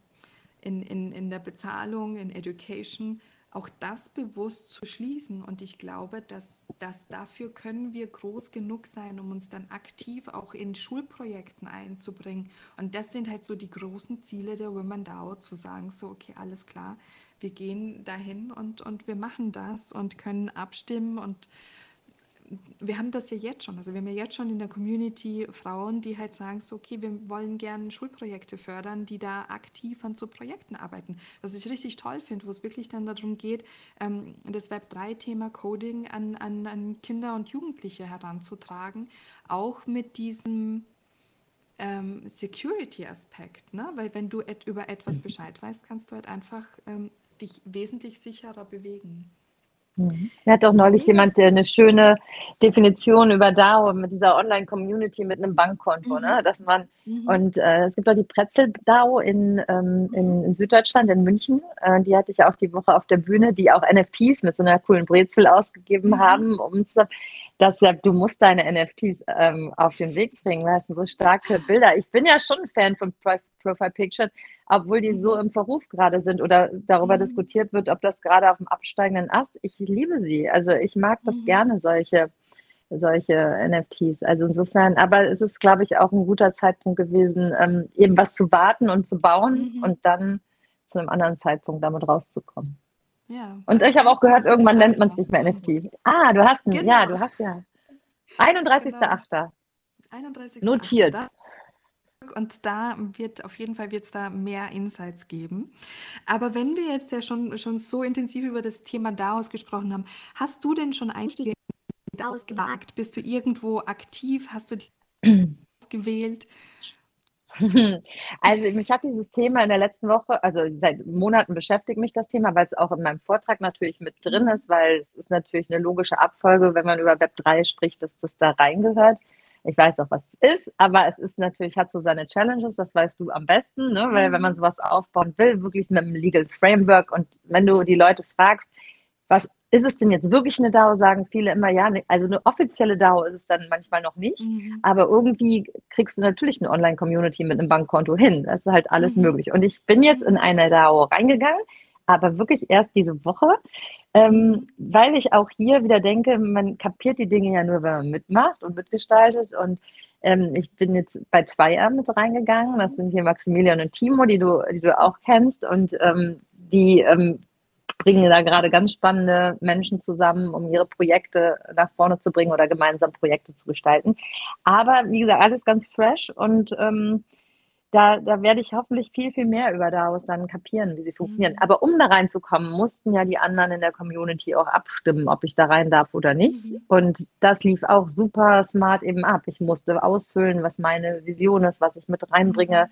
in, in, in der Bezahlung, in Education, auch das bewusst zu schließen. Und ich glaube, dass, dass dafür können wir groß genug sein, um uns dann aktiv auch in Schulprojekten einzubringen. Und das sind halt so die großen Ziele der Women DAO, zu sagen, so, okay, alles klar, wir gehen dahin und, und wir machen das und können abstimmen und wir haben das ja jetzt schon. Also wir haben ja jetzt schon in der Community Frauen, die halt sagen, so, okay, wir wollen gerne Schulprojekte fördern, die da aktiv an so Projekten arbeiten. Was ich richtig toll finde, wo es wirklich dann darum geht, ähm, das Web3-Thema Coding an, an, an Kinder und Jugendliche heranzutragen, auch mit diesem ähm, Security-Aspekt. Ne? Weil wenn du et über etwas mhm. Bescheid weißt, kannst du halt einfach ähm, dich wesentlich sicherer bewegen. Mhm. Er hat doch neulich jemand eine schöne Definition über DAO mit dieser Online-Community mit einem Bankkonto, ne? mhm. ne? Dass man mhm. und äh, es gibt auch die Pretzel DAO in, ähm, in, mhm. in, Süddeutschland, in München. Äh, die hatte ich auch die Woche auf der Bühne, die auch NFTs mit so einer coolen Brezel ausgegeben mhm. haben, um zu dass ja, du musst deine NFTs ähm, auf den Weg bringen. Du hast so starke Bilder. Ich bin ja schon ein Fan von Profile Picture, obwohl die so im Verruf gerade sind oder darüber mhm. diskutiert wird, ob das gerade auf dem absteigenden Ast. Ich liebe sie. Also ich mag das mhm. gerne, solche, solche NFTs. Also insofern, aber es ist, glaube ich, auch ein guter Zeitpunkt gewesen, ähm, eben was zu warten und zu bauen mhm. und dann zu einem anderen Zeitpunkt damit rauszukommen. Ja. Und ich habe auch gehört, irgendwann nennt man es nicht mehr NFT. Ah, du hast einen, genau. ja, du hast ja. 31.8. Genau. 31. Notiert. Und da wird auf jeden Fall wird's da mehr Insights geben. Aber wenn wir jetzt ja schon, schon so intensiv über das Thema DAOs gesprochen haben, hast du denn schon Einstiege in DAOs gewagt? Bist du irgendwo aktiv? Hast du die *clears throat* gewählt? Also mich hat dieses Thema in der letzten Woche, also seit Monaten beschäftigt mich das Thema, weil es auch in meinem Vortrag natürlich mit drin ist, weil es ist natürlich eine logische Abfolge, wenn man über Web 3 spricht, dass das da reingehört. Ich weiß auch, was es ist, aber es ist natürlich, hat so seine Challenges, das weißt du am besten, ne? weil wenn man mhm. sowas aufbauen will, wirklich mit einem Legal Framework und wenn du die Leute fragst, was ist es denn jetzt wirklich eine DAO, sagen viele immer, ja, ne, also eine offizielle DAO ist es dann manchmal noch nicht, mhm. aber irgendwie kriegst du natürlich eine Online-Community mit einem Bankkonto hin. Das ist halt alles mhm. möglich. Und ich bin jetzt in eine DAO reingegangen, aber wirklich erst diese Woche, ähm, weil ich auch hier wieder denke, man kapiert die Dinge ja nur, wenn man mitmacht und mitgestaltet. Und ähm, ich bin jetzt bei Zweier mit reingegangen. Das sind hier Maximilian und Timo, die du, die du auch kennst. Und ähm, die ähm, bringen da gerade ganz spannende Menschen zusammen, um ihre Projekte nach vorne zu bringen oder gemeinsam Projekte zu gestalten. Aber wie gesagt, alles ganz fresh und ähm, da, da werde ich hoffentlich viel, viel mehr über daraus dann kapieren, wie sie funktionieren. Mhm. Aber um da reinzukommen, mussten ja die anderen in der Community auch abstimmen, ob ich da rein darf oder nicht. Mhm. Und das lief auch super smart eben ab. Ich musste ausfüllen, was meine Vision ist, was ich mit reinbringe, mhm.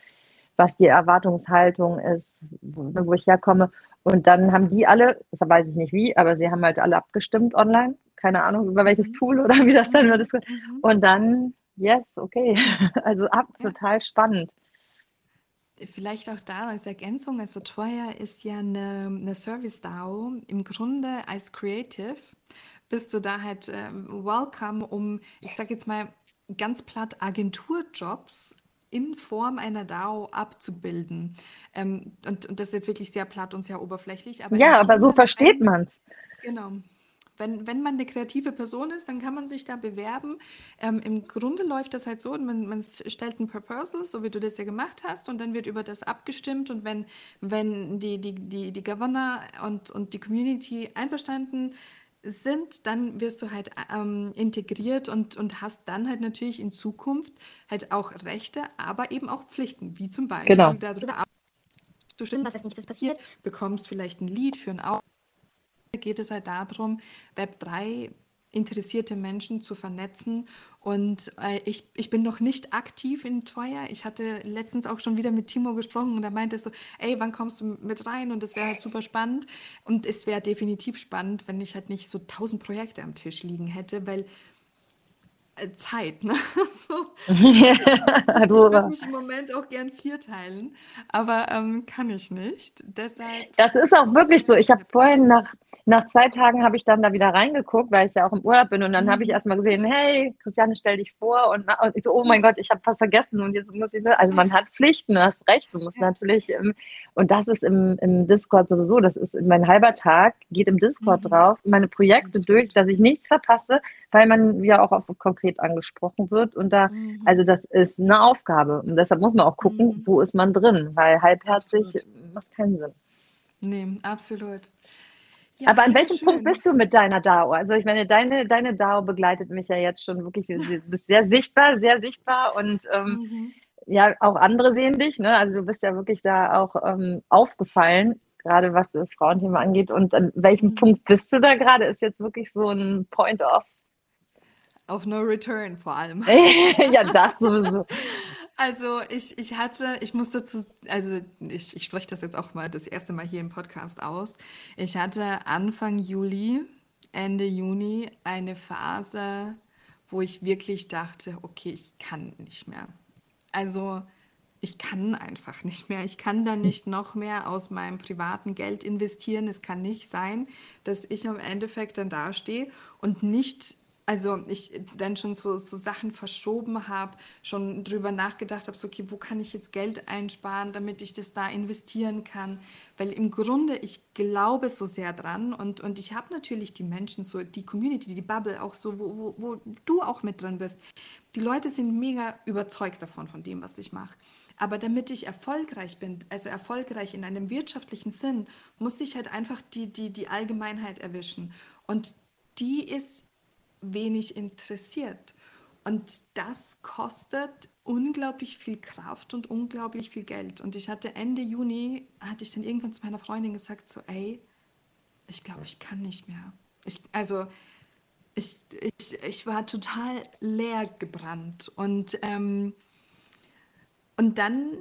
was die Erwartungshaltung ist, wo ich herkomme. Und dann haben die alle, das weiß ich nicht wie, aber sie haben halt alle abgestimmt online. Keine Ahnung, über welches mhm. Tool oder wie das dann wird. Mhm. Und dann, yes, okay. *laughs* Also ab, total spannend. Vielleicht auch da als Ergänzung, also Troyer ist ja eine, eine Service-DAO. Im Grunde als Creative bist du da halt äh, welcome, um, ich sage jetzt mal ganz platt, Agenturjobs in Form einer DAO abzubilden. Ähm, und, und, das ist jetzt wirklich sehr platt und sehr oberflächlich. Aber ja, aber so versteht man es. Genau. Wenn, wenn man eine kreative Person ist, dann kann man sich da bewerben. Ähm, Im Grunde läuft das halt so, man, man stellt ein Proposal, so wie du das ja gemacht hast, und dann wird über das abgestimmt. Und wenn, wenn die, die, die, die Governor und, und die Community einverstanden sind, dann wirst du halt ähm, integriert und, und hast dann halt natürlich in Zukunft halt auch Rechte, aber eben auch Pflichten, wie zum Beispiel genau. darüber abzustimmen, was als nächstes passiert, bekommst vielleicht ein Lied für ein Auto geht es halt darum, Web3 interessierte Menschen zu vernetzen. Und äh, ich, ich bin noch nicht aktiv in Teuer. Ich hatte letztens auch schon wieder mit Timo gesprochen und er meinte so, ey, wann kommst du mit rein? Und das wäre halt super spannend. Und es wäre definitiv spannend, wenn ich halt nicht so tausend Projekte am Tisch liegen hätte, weil Zeit. Ne? *laughs* So. *laughs* ich würde mich im Moment auch gern vierteilen, aber ähm, kann ich nicht. Deshalb. Das ist auch wirklich so. Ich habe vorhin nach, nach zwei Tagen habe ich dann da wieder reingeguckt, weil ich ja auch im Urlaub bin und dann mhm. habe ich erstmal gesehen, hey, Christiane, stell dich vor und, und ich so, oh mein Gott, ich habe fast vergessen und jetzt muss ich, also man hat Pflichten, du hast recht, du musst ja. natürlich, ähm, und das ist im, im Discord sowieso, das ist mein halber Tag, geht im Discord mhm. drauf, meine Projekte durch, dass ich nichts verpasse, weil man ja auch auf konkret angesprochen wird. Und da, mhm. also das ist eine Aufgabe. Und deshalb muss man auch gucken, mhm. wo ist man drin, weil halbherzig absolut. macht keinen Sinn. Nee, absolut. Ja, Aber an welchem schön. Punkt bist du mit deiner DAO? Also ich meine, deine, deine DAO begleitet mich ja jetzt schon wirklich, *laughs* du bist sehr sichtbar, sehr sichtbar und ähm, mhm. ja, auch andere sehen dich, ne? Also du bist ja wirklich da auch ähm, aufgefallen, gerade was das Frauenthema angeht. Und an welchem mhm. Punkt bist du da gerade? Ist jetzt wirklich so ein Point of auf No Return vor allem. *laughs* ja, das sowieso. Also ich, ich hatte, ich musste zu, also ich, ich spreche das jetzt auch mal das erste Mal hier im Podcast aus. Ich hatte Anfang Juli, Ende Juni eine Phase, wo ich wirklich dachte, okay, ich kann nicht mehr. Also ich kann einfach nicht mehr. Ich kann da nicht noch mehr aus meinem privaten Geld investieren. Es kann nicht sein, dass ich am Endeffekt dann dastehe und nicht also ich dann schon so, so Sachen verschoben habe, schon drüber nachgedacht habe, so okay, wo kann ich jetzt Geld einsparen, damit ich das da investieren kann? Weil im Grunde, ich glaube so sehr dran und, und ich habe natürlich die Menschen, so die Community, die Bubble auch so, wo, wo, wo du auch mit drin bist. Die Leute sind mega überzeugt davon, von dem, was ich mache. Aber damit ich erfolgreich bin, also erfolgreich in einem wirtschaftlichen Sinn, muss ich halt einfach die, die, die Allgemeinheit erwischen. Und die ist wenig interessiert. Und das kostet unglaublich viel Kraft und unglaublich viel Geld. Und ich hatte Ende Juni, hatte ich dann irgendwann zu meiner Freundin gesagt, so, ey, ich glaube, ich kann nicht mehr. Ich, also, ich, ich, ich war total leer gebrannt. Und, ähm, und dann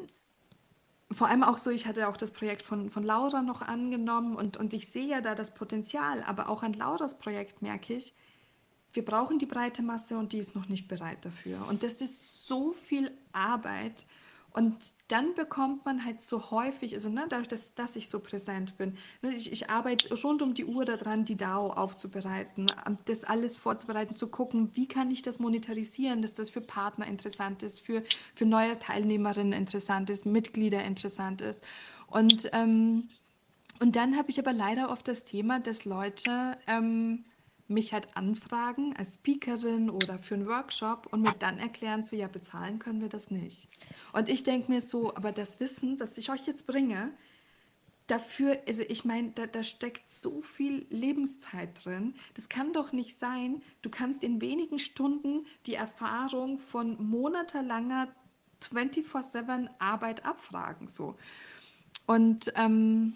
vor allem auch so, ich hatte auch das Projekt von, von Laura noch angenommen und, und ich sehe ja da das Potenzial, aber auch an Lauras Projekt merke ich, wir brauchen die breite Masse und die ist noch nicht bereit dafür. Und das ist so viel Arbeit. Und dann bekommt man halt so häufig, also ne, dadurch, dass, dass ich so präsent bin, ne, ich, ich arbeite rund um die Uhr daran, die DAO aufzubereiten, das alles vorzubereiten, zu gucken, wie kann ich das monetarisieren, dass das für Partner interessant ist, für, für neue Teilnehmerinnen interessant ist, Mitglieder interessant ist. Und, ähm, und dann habe ich aber leider oft das Thema, dass Leute... Ähm, mich halt anfragen als Speakerin oder für einen Workshop und mir dann erklären, so ja, bezahlen können wir das nicht. Und ich denke mir so, aber das Wissen, das ich euch jetzt bringe, dafür, also ich meine, da, da steckt so viel Lebenszeit drin. Das kann doch nicht sein, du kannst in wenigen Stunden die Erfahrung von monatelanger 24-7 Arbeit abfragen. So. Und ähm,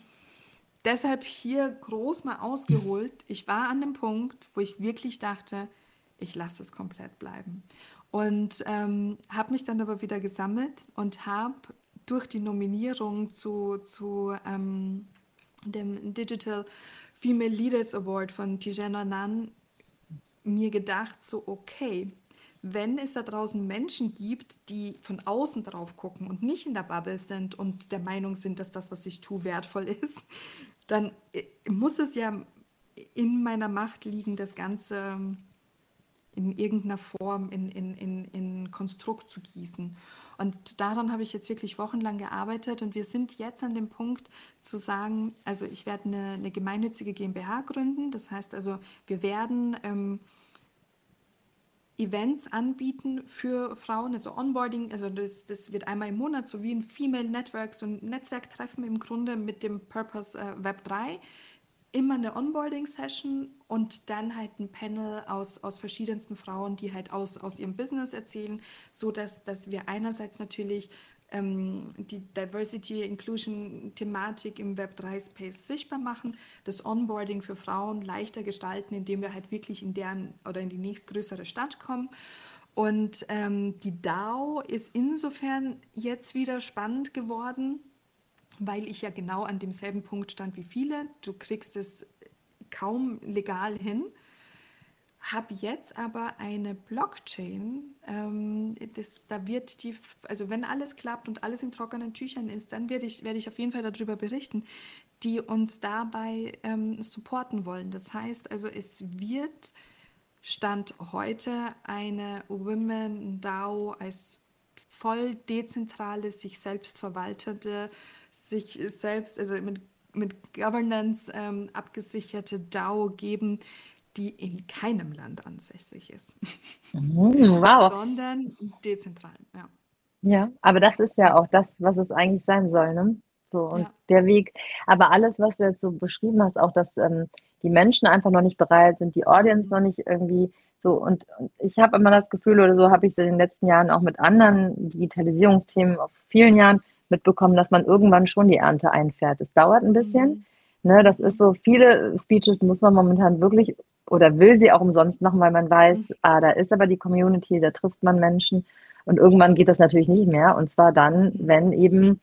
deshalb hier groß mal ausgeholt. Ich war an dem Punkt, wo ich wirklich dachte, ich lasse es komplett bleiben. Und ähm, habe mich dann aber wieder gesammelt und habe durch die Nominierung zu, zu ähm, dem Digital Female Leaders Award von Tijana Nan mir gedacht, so okay, wenn es da draußen Menschen gibt, die von außen drauf gucken und nicht in der Bubble sind und der Meinung sind, dass das, was ich tue, wertvoll *laughs* ist, dann äh, muss es ja in meiner Macht liegen, das Ganze in irgendeiner Form in, in, in, in Konstrukt zu gießen. Und daran habe ich jetzt wirklich wochenlang gearbeitet und wir sind jetzt an dem Punkt zu sagen, also ich werde eine, eine gemeinnützige GmbH gründen. Das heißt also, wir werden ähm, Events anbieten für Frauen, also Onboarding, also das, das wird einmal im Monat, so wie ein Female Network, so ein Netzwerktreffen im Grunde mit dem Purpose äh, Web 3 immer eine Onboarding-Session und dann halt ein Panel aus, aus verschiedensten Frauen, die halt aus, aus ihrem Business erzählen, so dass, dass wir einerseits natürlich ähm, die Diversity, Inclusion Thematik im Web3-Space sichtbar machen, das Onboarding für Frauen leichter gestalten, indem wir halt wirklich in deren oder in die nächstgrößere Stadt kommen. Und ähm, die DAO ist insofern jetzt wieder spannend geworden, weil ich ja genau an demselben Punkt stand wie viele. Du kriegst es kaum legal hin. Habe jetzt aber eine Blockchain, ähm, das, da wird die, also wenn alles klappt und alles in trockenen Tüchern ist, dann werde ich, werde ich auf jeden Fall darüber berichten, die uns dabei ähm, supporten wollen. Das heißt also, es wird Stand heute eine Women DAO als voll dezentrale, sich selbst verwaltete sich selbst, also mit, mit Governance ähm, abgesicherte DAO geben, die in keinem Land ansässig ist. Mhm, *laughs* wow. Sondern dezentral, ja. Ja, aber das ist ja auch das, was es eigentlich sein soll, ne? So, und ja. der Weg, aber alles, was du jetzt so beschrieben hast, auch, dass ähm, die Menschen einfach noch nicht bereit sind, die Audience noch nicht irgendwie so, und, und ich habe immer das Gefühl, oder so habe ich es in den letzten Jahren auch mit anderen Digitalisierungsthemen auf vielen Jahren, mitbekommen, dass man irgendwann schon die Ernte einfährt. Es dauert ein bisschen. Mhm. Ne, das ist so, viele Speeches muss man momentan wirklich oder will sie auch umsonst machen, weil man weiß, mhm. ah, da ist aber die Community, da trifft man Menschen. Und irgendwann geht das natürlich nicht mehr. Und zwar dann, wenn eben,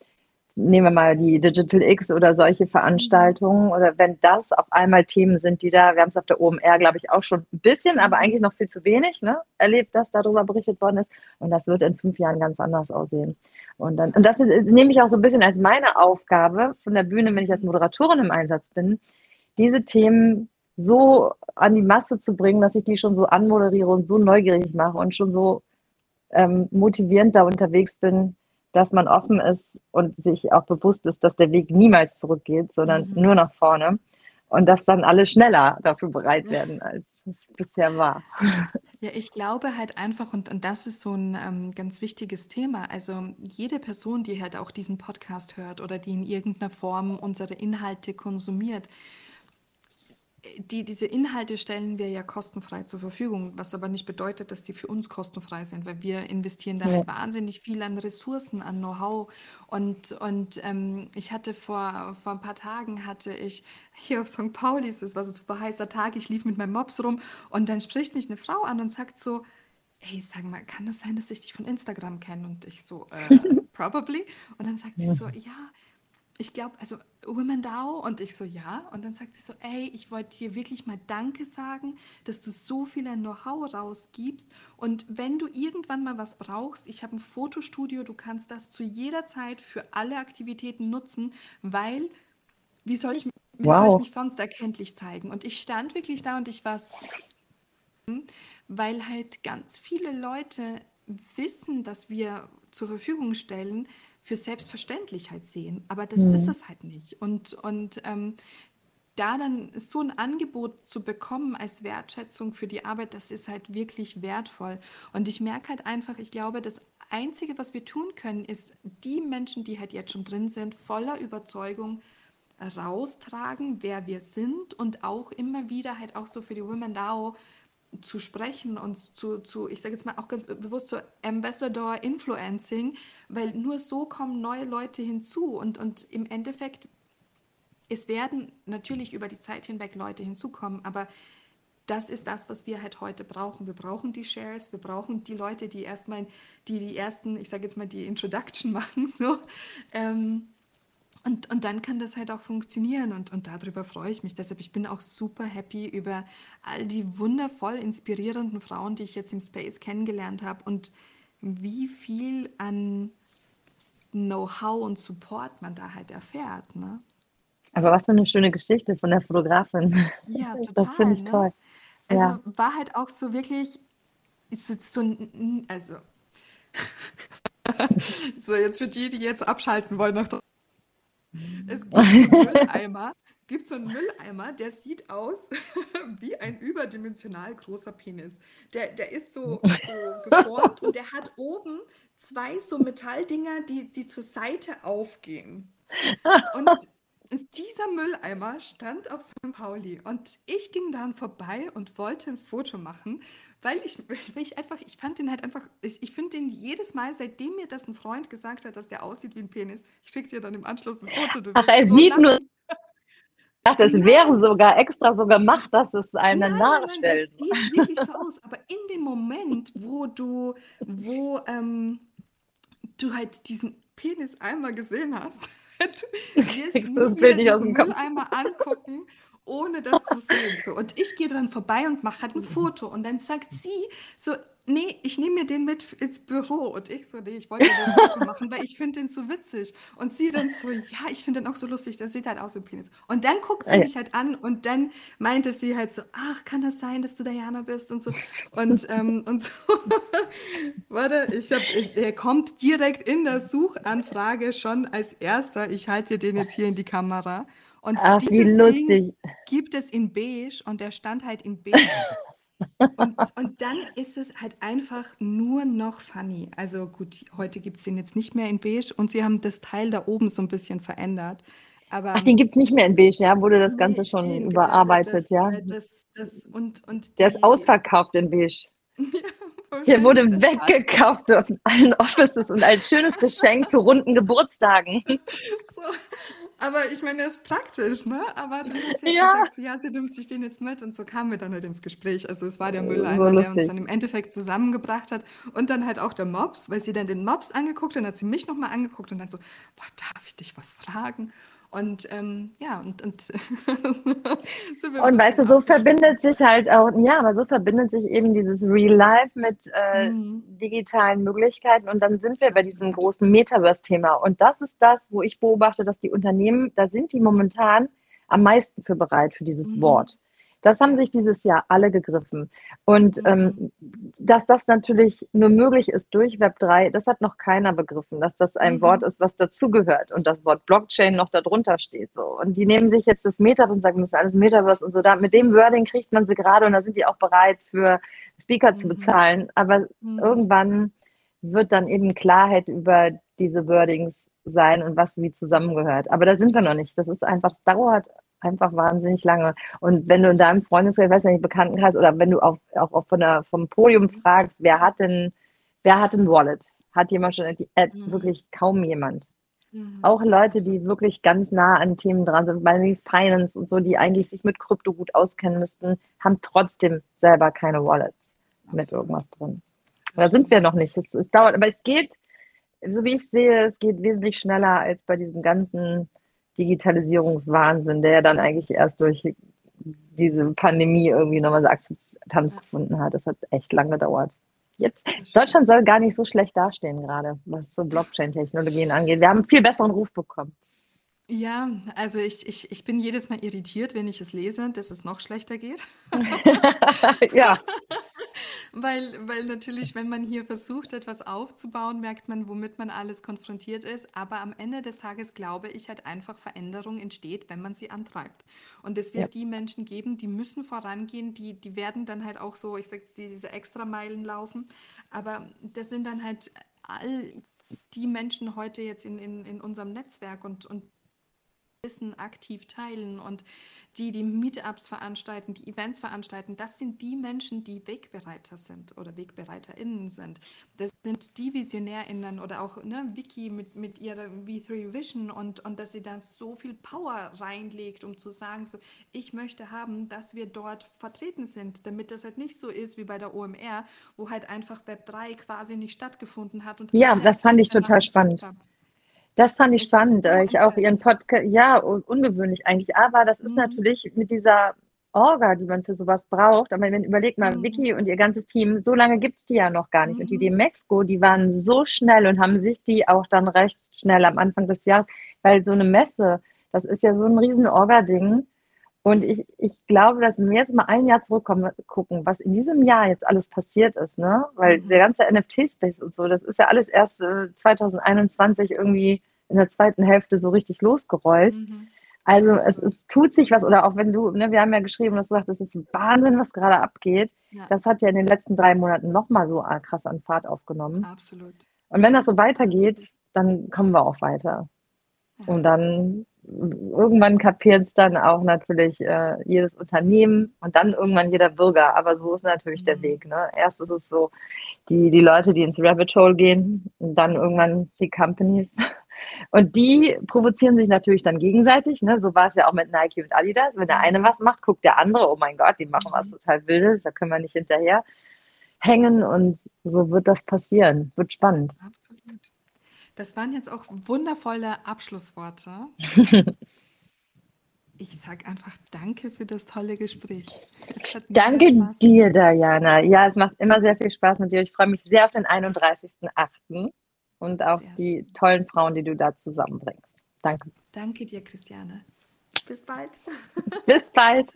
nehmen wir mal die Digital X oder solche Veranstaltungen, mhm. oder wenn das auf einmal Themen sind, die da, wir haben es auf der OMR, glaube ich, auch schon ein bisschen, aber eigentlich noch viel zu wenig, ne, erlebt, dass darüber berichtet worden ist. Und das wird in fünf Jahren ganz anders aussehen. Und, dann, und das nehme ich auch so ein bisschen als meine Aufgabe von der Bühne, wenn ich als Moderatorin im Einsatz bin, diese Themen so an die Masse zu bringen, dass ich die schon so anmoderiere und so neugierig mache und schon so ähm, motivierend da unterwegs bin, dass man offen ist und sich auch bewusst ist, dass der Weg niemals zurückgeht, sondern mhm. nur nach vorne. Und dass dann alle schneller dafür bereit werden, als es bisher war. *laughs* Ja, ich glaube halt einfach, und, und das ist so ein ähm, ganz wichtiges Thema. Also jede Person, die halt auch diesen Podcast hört oder die in irgendeiner Form unsere Inhalte konsumiert, die, diese Inhalte stellen wir ja kostenfrei zur Verfügung, was aber nicht bedeutet, dass sie für uns kostenfrei sind, weil wir investieren da ja. halt wahnsinnig viel an Ressourcen, an Know-how. Und, und ähm, ich hatte vor, vor ein paar Tagen, hatte ich hier auf St. Pauli, es war ein super heißer Tag, ich lief mit meinem Mops rum und dann spricht mich eine Frau an und sagt so, ey, sag mal, kann das sein, dass ich dich von Instagram kenne? Und ich so, äh, *laughs* probably. Und dann sagt sie so, ja, ich glaube, also Women DAO und ich so, ja. Und dann sagt sie so, ey, ich wollte dir wirklich mal Danke sagen, dass du so viel Know-how rausgibst. Und wenn du irgendwann mal was brauchst, ich habe ein Fotostudio, du kannst das zu jeder Zeit für alle Aktivitäten nutzen, weil wie soll ich, wie wow. soll ich mich sonst erkenntlich zeigen? Und ich stand wirklich da und ich war, weil halt ganz viele Leute wissen, dass wir zur Verfügung stellen, für selbstverständlich halt sehen. Aber das mhm. ist es halt nicht. Und, und ähm, da dann so ein Angebot zu bekommen als Wertschätzung für die Arbeit, das ist halt wirklich wertvoll. Und ich merke halt einfach, ich glaube, das Einzige, was wir tun können, ist die Menschen, die halt jetzt schon drin sind, voller Überzeugung raustragen, wer wir sind und auch immer wieder halt auch so für die Women DAO zu sprechen und zu, zu ich sage jetzt mal auch ganz bewusst zu Ambassador Influencing, weil nur so kommen neue Leute hinzu und, und im Endeffekt, es werden natürlich über die Zeit hinweg Leute hinzukommen, aber das ist das, was wir halt heute brauchen. Wir brauchen die Shares, wir brauchen die Leute, die erstmal, die die ersten, ich sage jetzt mal, die Introduction *laughs* machen, so. Ähm, und, und dann kann das halt auch funktionieren und, und darüber freue ich mich. Deshalb, ich bin auch super happy über all die wundervoll inspirierenden Frauen, die ich jetzt im Space kennengelernt habe und wie viel an Know-how und Support man da halt erfährt. Ne? Aber was für eine schöne Geschichte von der Fotografin. Ja, *laughs* total. Das finde ich ne? toll. Also ja. war halt auch so wirklich, so, so also *laughs* so, jetzt für die, die jetzt abschalten wollen. Nach *laughs* es gibt so einen Mülleimer, *laughs* gibt so einen Mülleimer, der sieht aus *laughs* wie ein überdimensional großer Penis. Der, der ist so, so geformt und der hat oben zwei so Metalldinger, die, die zur Seite aufgehen. Und dieser Mülleimer stand auf St. Pauli und ich ging dann vorbei und wollte ein Foto machen, weil ich, *laughs* weil ich einfach, ich fand den halt einfach, ich, ich finde den jedes Mal, seitdem mir das ein Freund gesagt hat, dass der aussieht wie ein Penis, ich schicke dir dann im Anschluss ein Foto. Du Ach, er so sieht nur. Ich dachte, es wäre sogar extra so gemacht, dass es einen nachstellt. Nein, das sieht wirklich so *laughs* aus. Aber in dem Moment, wo du, wo ähm, du halt diesen Penis einmal gesehen hast, *laughs* wirst du wieder diesen Mülleimer angucken ohne das zu sehen. So. Und ich gehe dann vorbei und mache halt ein Foto. Und dann sagt sie so, nee, ich nehme mir den mit ins Büro. Und ich so, nee, ich wollte ein Foto machen, weil ich finde den so witzig. Und sie dann so, ja, ich finde den auch so lustig, der sieht halt aus wie ein Penis. Und dann guckt sie mich halt an und dann meinte sie halt so, ach, kann das sein, dass du Diana bist und so. Und, ähm, und so. *laughs* Warte, ich hab, ich, der kommt direkt in der Suchanfrage schon als erster. Ich halte dir den jetzt hier in die Kamera. Und Ach, dieses Ding gibt es in beige und der stand halt in beige. und, und dann ist es halt einfach nur noch funny. Also gut, heute gibt es den jetzt nicht mehr in beige und sie haben das Teil da oben so ein bisschen aber Ach, den gibt es nicht mehr in beige, ja? Wurde das Ganze schon den, überarbeitet, das, ja? Das, das, und, und der ist ausverkauft in beige. Ja, *laughs* der wurde weggekauft auf allen Offices und als schönes Geschenk zu runden Geburtstagen. *laughs* So, aber ich meine, das ist praktisch, ne? Aber dann hat sie ja. gesagt, ja, sie nimmt sich den jetzt mit und so kamen wir dann halt ins Gespräch. Also es war der Mülleimer, der uns dann im Endeffekt zusammengebracht hat und dann halt auch der Mops, weil sie dann den Mops angeguckt hat, dann hat sie mich nochmal angeguckt und dann so, boah, darf ich dich was fragen? Und ähm, ja, und, und, *laughs* und weißt du, so verbindet sich halt auch, ja, aber so verbindet sich eben dieses Real Life mit äh, mhm. digitalen Möglichkeiten und dann sind wir bei diesem großen Metaverse-Thema. Und das ist das, wo ich beobachte, dass die Unternehmen, da sind die momentan am meisten für bereit, für dieses mhm. Wort. Das haben sich dieses Jahr alle gegriffen. Und mhm. ähm, dass das natürlich nur möglich ist durch Web3, das hat noch keiner begriffen, dass das ein mhm. Wort ist, was dazugehört und das Wort Blockchain noch darunter steht. So. Und die nehmen sich jetzt das Metaverse und sagen, wir müssen alles Metaverse und so. Da, mit dem Wording kriegt man sie gerade und da sind die auch bereit, für Speaker mhm. zu bezahlen. Aber mhm. irgendwann wird dann eben Klarheit über diese Wordings sein und was wie zusammengehört. Aber da sind wir noch nicht. Das ist einfach, das dauert einfach wahnsinnig lange. Und wenn du in deinem Freundeskreis, weiß nicht, Bekanntenkreis oder wenn du auch, auch, auch von der, vom Podium fragst, wer hat denn, wer hat ein Wallet? Hat jemand schon App? Mhm. Wirklich kaum jemand. Mhm. Auch Leute, die wirklich ganz nah an Themen dran sind, bei Finance und so, die eigentlich sich mit Krypto gut auskennen müssten, haben trotzdem selber keine Wallets mit irgendwas drin. Da sind wir noch nicht. Es, es dauert, aber es geht, so wie ich sehe, es geht wesentlich schneller als bei diesen ganzen Digitalisierungswahnsinn, der ja dann eigentlich erst durch diese Pandemie irgendwie nochmal so Akzeptanz ja. gefunden hat. Das hat echt lange gedauert. Jetzt, Deutschland soll gar nicht so schlecht dastehen gerade, was so Blockchain-Technologien angeht. Wir haben einen viel besseren Ruf bekommen. Ja, also ich, ich, ich bin jedes Mal irritiert, wenn ich es lese, dass es noch schlechter geht. *laughs* ja. *laughs* weil, weil natürlich, wenn man hier versucht, etwas aufzubauen, merkt man, womit man alles konfrontiert ist. Aber am Ende des Tages glaube ich halt einfach, Veränderung entsteht, wenn man sie antreibt. Und es wird ja. die Menschen geben, die müssen vorangehen, die, die werden dann halt auch so, ich sage diese extra Meilen laufen. Aber das sind dann halt all die Menschen heute jetzt in, in, in unserem Netzwerk und, und Wissen aktiv teilen und die die Meetups veranstalten, die Events veranstalten, das sind die Menschen, die Wegbereiter sind oder WegbereiterInnen sind. Das sind die VisionärInnen oder auch ne, Vicky mit, mit ihrer V3 Vision und, und dass sie da so viel Power reinlegt, um zu sagen, so, ich möchte haben, dass wir dort vertreten sind, damit das halt nicht so ist wie bei der OMR, wo halt einfach Web 3 quasi nicht stattgefunden hat. Und ja, das fand ich total spannend. Haben. Das fand ich spannend. Äh, ich auch ihren Podcast, ja, ungewöhnlich eigentlich. Aber das ist mhm. natürlich mit dieser Orga, die man für sowas braucht. Aber wenn überlegt mal, mhm. Vicky und ihr ganzes Team, so lange gibt es die ja noch gar nicht. Mhm. Und die mhm. Demexco, die waren so schnell und haben sich die auch dann recht schnell am Anfang des Jahres, weil so eine Messe, das ist ja so ein riesen Orga-Ding. Und ich, ich glaube, dass wenn wir jetzt mal ein Jahr zurückkommen, gucken, was in diesem Jahr jetzt alles passiert ist, ne? Weil mhm. der ganze NFT-Space und so, das ist ja alles erst äh, 2021 irgendwie in der zweiten Hälfte so richtig losgerollt. Mhm. Also es, es, tut sich was, oder auch wenn du, ne, wir haben ja geschrieben, dass du sagst, das ist Wahnsinn, was gerade abgeht. Ja. Das hat ja in den letzten drei Monaten nochmal so krass an Fahrt aufgenommen. Absolut. Und wenn das so weitergeht, dann kommen wir auch weiter. Ja. Und dann irgendwann kapiert es dann auch natürlich äh, jedes Unternehmen und dann irgendwann jeder Bürger. Aber so ist natürlich mhm. der Weg. Ne? Erst ist es so, die, die Leute, die ins Rabbit Hole gehen, und dann irgendwann die Companies. Und die provozieren sich natürlich dann gegenseitig. Ne? So war es ja auch mit Nike und Adidas. Wenn der mhm. eine was macht, guckt der andere, oh mein Gott, die machen was total Wildes, da können wir nicht hinterher hängen. Und so wird das passieren. Wird spannend. Absolut. Das waren jetzt auch wundervolle Abschlussworte. *laughs* Ich sage einfach danke für das tolle Gespräch. Danke dir, Diana. Ja, es macht immer sehr viel Spaß mit dir. Ich freue mich sehr auf den 31.08. und auf sehr die schön. tollen Frauen, die du da zusammenbringst. Danke. Danke dir, Christiane. Bis bald. *laughs* Bis bald.